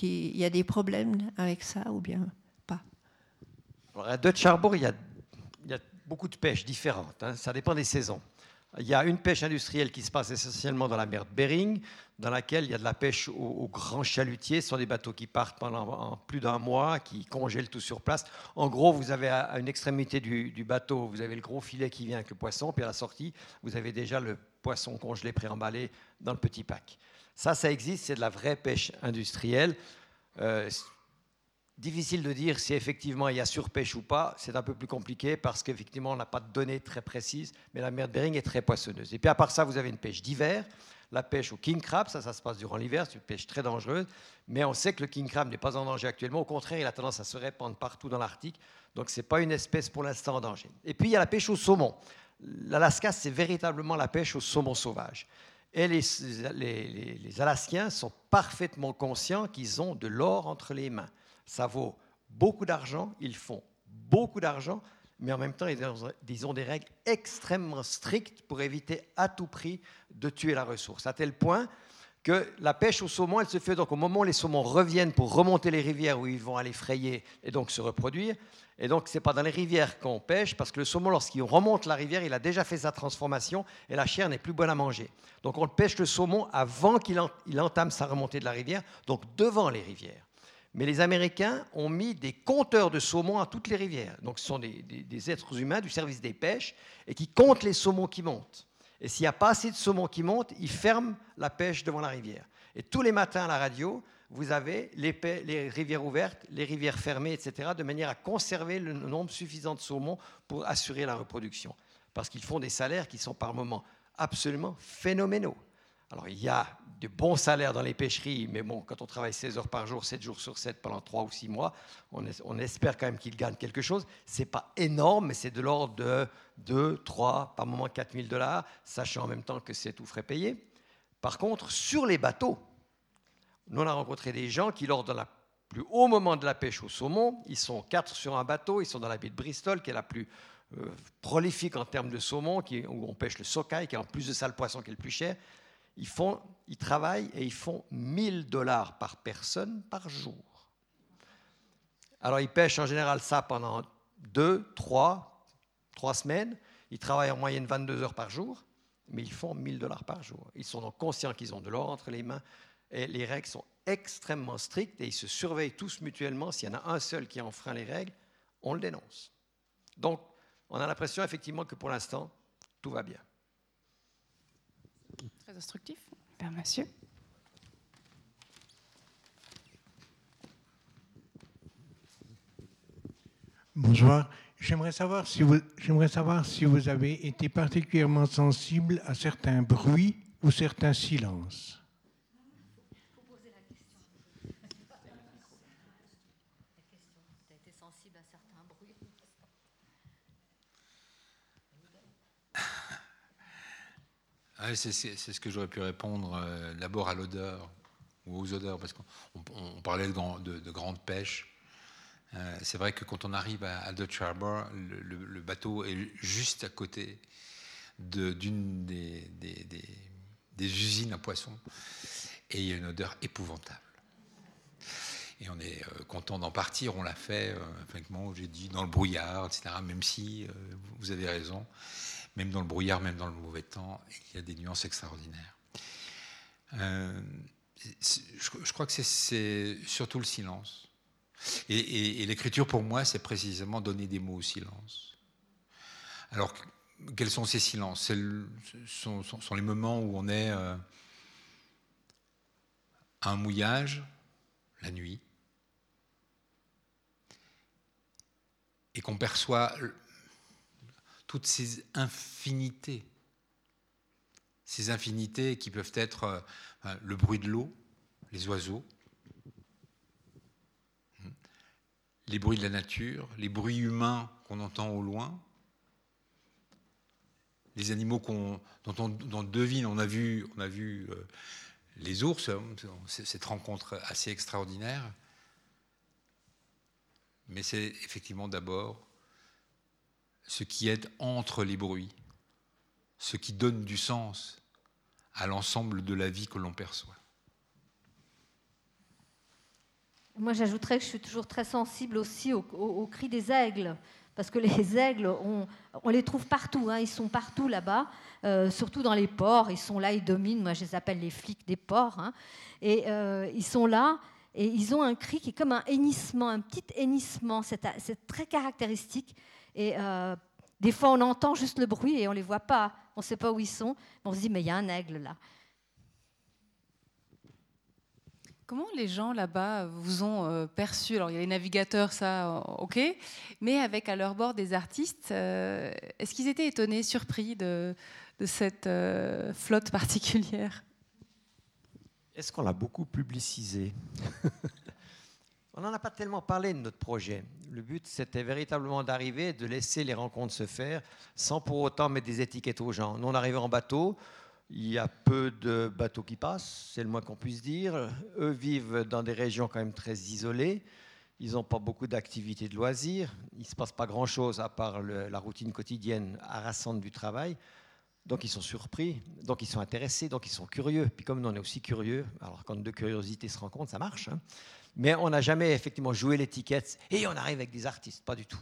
Il y a des problèmes avec ça ou bien pas? Alors, À Dutch Harbor, il y, a, beaucoup de pêches différentes. Hein. Ça dépend des saisons. Il y a une pêche industrielle qui se passe essentiellement dans la mer de Bering, dans laquelle il y a de la pêche aux, grands chalutiers. Ce sont des bateaux qui partent pendant plus d'un mois, qui congèlent tout sur place. En gros, vous avez à une extrémité du, bateau, vous avez le gros filet qui vient avec le poisson, puis à la sortie, vous avez déjà le poisson congelé, préemballé dans le petit pack. Ça, ça existe, c'est de la vraie pêche industrielle. Euh, difficile de dire si effectivement il y a surpêche ou pas. C'est un peu plus compliqué parce qu'effectivement on n'a pas de données très précises, mais la mer de Bering est très poissonneuse. Et puis à part ça, vous avez une pêche d'hiver, la pêche au king crab, ça, ça se passe durant l'hiver, c'est une pêche très dangereuse, mais on sait que le king crab n'est pas en danger actuellement. Au contraire, il a tendance à se répandre partout dans l'Arctique, donc ce n'est pas une espèce pour l'instant en danger. Et puis il y a la pêche au saumon. L'Alaska, c'est véritablement la pêche au saumon sauvage. Et les, les, les, Alaskiens sont parfaitement conscients qu'ils ont de l'or entre les mains. Ça vaut beaucoup d'argent, ils font beaucoup d'argent, mais en même temps, ils ont des règles extrêmement strictes pour éviter à tout prix de tuer la ressource. À tel point que la pêche au saumon, elle se fait donc au moment où les saumons reviennent pour remonter les rivières où ils vont aller frayer et donc se reproduire. Et donc, ce n'est pas dans les rivières qu'on pêche, parce que le saumon, lorsqu'il remonte la rivière, il a déjà fait sa transformation et la chair n'est plus bonne à manger. Donc, on pêche le saumon avant qu'il entame sa remontée de la rivière, donc devant les rivières. Mais les Américains ont mis des compteurs de saumon à toutes les rivières. Donc, ce sont des, êtres humains du service des pêches et qui comptent les saumons qui montent. Et s'il n'y a pas assez de saumon qui montent, ils ferment la pêche devant la rivière. Et tous les matins à la radio, vous avez les, rivières ouvertes, les rivières fermées, etc., de manière à conserver le nombre suffisant de saumons pour assurer la reproduction. Parce qu'ils font des salaires qui sont par moments absolument phénoménaux. Alors, il y a de bons salaires dans les pêcheries, mais bon, quand on travaille 16 heures par jour, 7 jours sur 7 pendant 3 ou 6 mois, on, espère quand même qu'ils gagnent quelque chose. Ce n'est pas énorme, mais c'est de l'ordre de 2, 3, par moment 4 000 dollars, sachant en même temps que c'est tout frais payé. Par contre, sur les bateaux, nous, on a rencontré des gens qui, lors de la plus haut moment de la pêche au saumon, ils sont quatre sur un bateau, ils sont dans la baie de Bristol, qui est la plus euh, prolifique en termes de saumon, qui, où on pêche le socaille, qui est en plus de ça le poisson qui est le plus cher. Ils, travaillent et ils font 1000 dollars par personne par jour. Alors ils pêchent en général ça pendant deux, trois, trois semaines. Ils travaillent en moyenne 22 heures par jour, mais ils font 1000 dollars par jour. Ils sont donc conscients qu'ils ont de l'or entre les mains et les règles sont extrêmement strictes et ils se surveillent tous mutuellement. S'il y en a un seul qui enfreint les règles, on le dénonce. Donc, on a l'impression effectivement que pour l'instant, tout va bien. Très instructif. Père Monsieur. Bonjour. J'aimerais savoir, si vous, j'aimerais savoir si vous avez été particulièrement sensible à certains bruits ou certains silences. Ah c'est ce que j'aurais pu répondre euh, d'abord à l'odeur ou aux odeurs, parce qu'on parlait de, de, grande pêche. Euh, c'est vrai que quand on arrive à, Dutch Harbor, le, bateau est juste à côté d'une des, usines à poissons, et il y a une odeur épouvantable. Et on est euh, content d'en partir, on l'a fait, euh, j'ai dit, dans le brouillard, etc., même si vous avez raison même dans le brouillard, même dans le mauvais temps, il y a des nuances extraordinaires. Euh, je, crois que c'est surtout le silence. Et, l'écriture, pour moi, c'est précisément donner des mots au silence. Alors, quels sont ces silences? Ce sont, sont, les moments où on est euh, à un mouillage, la nuit, et qu'on perçoit toutes ces infinités. Ces infinités qui peuvent être euh, le bruit de l'eau, les oiseaux, hmm, les bruits de la nature, les bruits humains qu'on entend au loin, les animaux dont on devine, on a vu, on a vu euh, les ours, hein, cette rencontre assez extraordinaire. Mais c'est effectivement d'abord ce qui est entre les bruits, ce qui donne du sens à l'ensemble de la vie que l'on perçoit. Moi, j'ajouterais que je suis toujours très sensible aussi au, cri des aigles, parce que les aigles, on, les trouve partout, hein, ils sont partout là-bas, euh, surtout dans les ports, ils sont là, ils dominent, moi je les appelle les flics des ports, hein. et euh, ils sont là, et ils ont un cri qui est comme un hennissement, un petit hennissement, c'est très caractéristique, et euh, des fois on entend juste le bruit et on ne les voit pas, on ne sait pas où ils sont, on se dit mais il y a un aigle là. Comment les gens là-bas vous ont euh, perçu? Alors il y a les navigateurs, ça, euh, ok, mais avec à leur bord des artistes, euh, est-ce qu'ils étaient étonnés, surpris de, cette flotte *laughs* particulière? Est-ce qu'on l'a beaucoup publicisé? *laughs* On n'en a pas tellement parlé de notre projet. Le but, c'était véritablement d'arriver, de laisser les rencontres se faire, sans pour autant mettre des étiquettes aux gens. Nous, on arrivait en bateau, il y a peu de bateaux qui passent, c'est le moins qu'on puisse dire. Eux vivent dans des régions quand même très isolées. Ils n'ont pas beaucoup d'activités de loisirs. Il ne se passe pas grand-chose à part la routine quotidienne harassante du travail. Donc ils sont surpris, donc ils sont intéressés, donc ils sont curieux. Puis comme nous on est aussi curieux, alors quand deux curiosités se rencontrent, ça marche. Hein. Mais on n'a jamais effectivement joué l'étiquette et on arrive avec des artistes, pas du tout.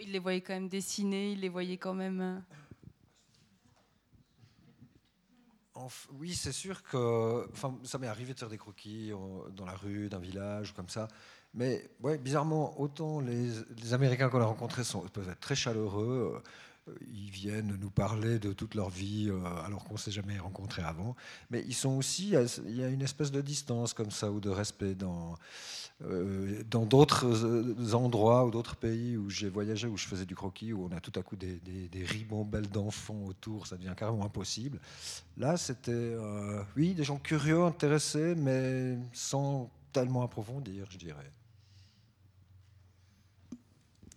Ils les voyaient quand même dessiner, ils les voyaient quand même. Euh, oui, c'est sûr que enfin, ça m'est arrivé de faire des croquis dans la rue d'un village ou comme ça. Mais ouais, bizarrement, autant les, Américains qu'on a rencontrés sont, peuvent être très chaleureux, euh, ils viennent nous parler de toute leur vie euh, alors qu'on ne s'est jamais rencontrés avant, mais ils sont aussi, il y a une espèce de distance comme ça ou de respect dans, euh, dans d'autres euh, endroits ou d'autres pays où j'ai voyagé, où je faisais du croquis, où on a tout à coup des, des, ribambelles d'enfants autour, ça devient carrément impossible. Là, c'était, oui, des gens curieux, intéressés, mais sans tellement approfondir, je dirais.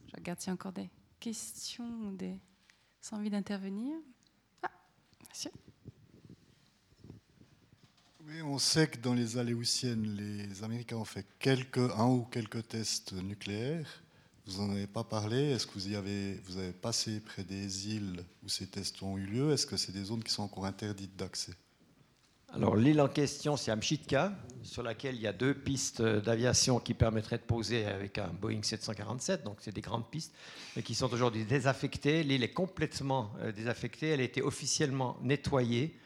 Je regarde s'il encore des questions ou des... sans envie d'intervenir? Ah, monsieur oui, on sait que dans les Aléoutiennes, les Américains ont fait quelques, un ou quelques tests nucléaires. Vous n'en avez pas parlé? Est-ce que vous, y avez, vous avez passé près des îles où ces tests ont eu lieu? Est-ce que c'est des zones qui sont encore interdites d'accès? Alors l'île en question, c'est Amchitka, sur laquelle il y a deux pistes d'aviation qui permettraient de poser avec un Boeing 747. Donc c'est des grandes pistes, mais qui sont aujourd'hui désaffectées. L'île est complètement euh, désaffectée. Elle a été officiellement nettoyée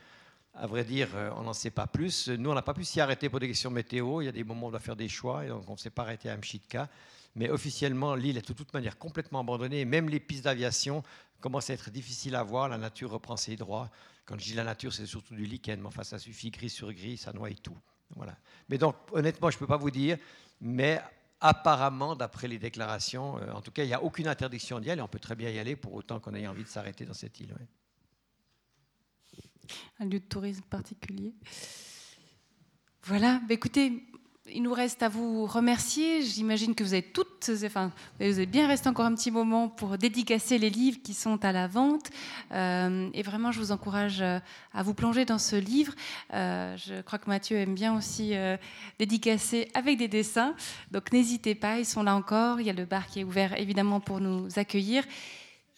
à vrai dire, euh, on n'en sait pas plus. Nous, on n'a pas pu s'y arrêter pour des questions météo. Il y a des moments où on doit faire des choix, et donc on ne s'est pas arrêté à Mchitka. Mais officiellement, l'île est de toute manière complètement abandonnée. même les pistes d'aviation commencent à être difficiles à voir. La nature reprend ses droits. Quand je dis la nature, c'est surtout du lichen. Mais enfin, ça suffit, gris sur gris, ça noie tout. Voilà. Mais donc, honnêtement, je ne peux pas vous dire. Mais apparemment, d'après les déclarations, euh, en tout cas, il n'y a aucune interdiction d'y aller. On peut très bien y aller pour autant qu'on ait envie de s'arrêter dans cette île un lieu de tourisme particulier. Voilà, bah, écoutez, il nous reste à vous remercier. J'imagine que vous avez toutes, enfin, vous avez bien resté encore un petit moment pour dédicacer les livres qui sont à la vente. Euh, et vraiment, je vous encourage euh, à vous plonger dans ce livre. Euh, je crois que Mathieu aime bien aussi dédicacer avec des dessins. Donc n'hésitez pas, ils sont là encore. Il y a le bar qui est ouvert évidemment pour nous accueillir.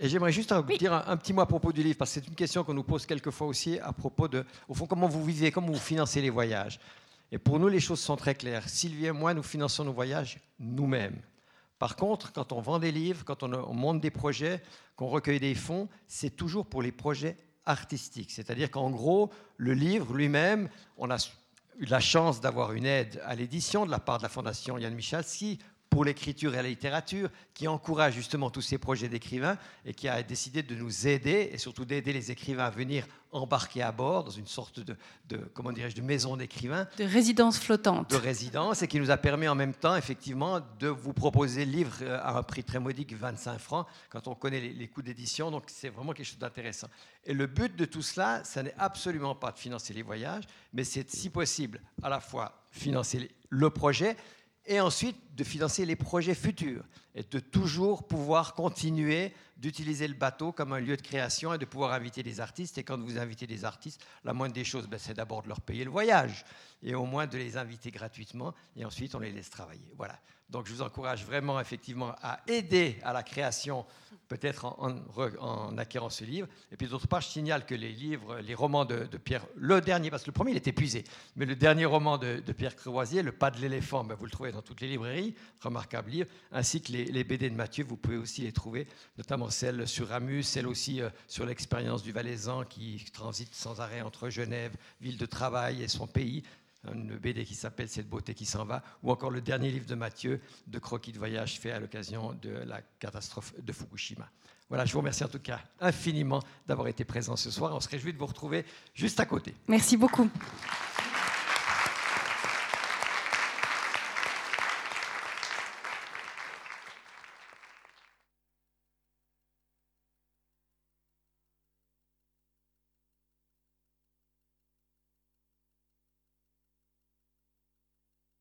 Et j'aimerais juste dire un, petit mot à propos du livre, parce que c'est une question qu'on nous pose quelquefois aussi à propos de, au fond, comment vous vivez, comment vous financez les voyages. Et pour nous, les choses sont très claires. Sylvie et moi, nous finançons nos voyages nous-mêmes. Par contre, quand on vend des livres, quand on, on monte des projets, qu'on recueille des fonds, c'est toujours pour les projets artistiques. C'est-à-dire qu'en gros, le livre lui-même, on a eu la chance d'avoir une aide à l'édition de la part de la Fondation Yann Michalski pour l'écriture et la littérature, qui encourage justement tous ces projets d'écrivains et qui a décidé de nous aider et surtout d'aider les écrivains à venir embarquer à bord dans une sorte de, comment dirais-je, de maison d'écrivains. De résidence flottante. De résidence et qui nous a permis en même temps, effectivement, de vous proposer le livre euh, à un prix très modique, 25 francs, quand on connaît les, les coûts d'édition. Donc c'est vraiment quelque chose d'intéressant. Et le but de tout cela, ce n'est absolument pas de financer les voyages, mais c'est, si possible, à la fois financer le projet, et ensuite de financer les projets futurs et de toujours pouvoir continuer d'utiliser le bateau comme un lieu de création et de pouvoir inviter des artistes. Et quand vous invitez des artistes, la moindre des choses, ben, c'est d'abord de leur payer le voyage et au moins de les inviter gratuitement et ensuite on les laisse travailler. Voilà. Donc je vous encourage vraiment effectivement à aider à la création peut-être en, acquérant ce livre. Et puis d'autre part, je signale que les livres, les romans de, Pierre, le dernier, parce que le premier il est épuisé, mais le dernier roman de, Pierre Croisier, Le pas de l'éléphant, ben, vous le trouvez dans toutes les librairies. Remarquable livre, ainsi que les, BD de Mathieu, vous pouvez aussi les trouver, notamment celle sur Ramus, celle aussi euh, sur l'expérience du Valaisan qui transite sans arrêt entre Genève, ville de travail et son pays, une BD qui s'appelle Cette beauté qui s'en va, ou encore le dernier livre de Mathieu, de croquis de voyage fait à l'occasion de la catastrophe de Fukushima. Voilà, je vous remercie en tout cas infiniment d'avoir été présent ce soir. On se réjouit de vous retrouver juste à côté. Merci beaucoup.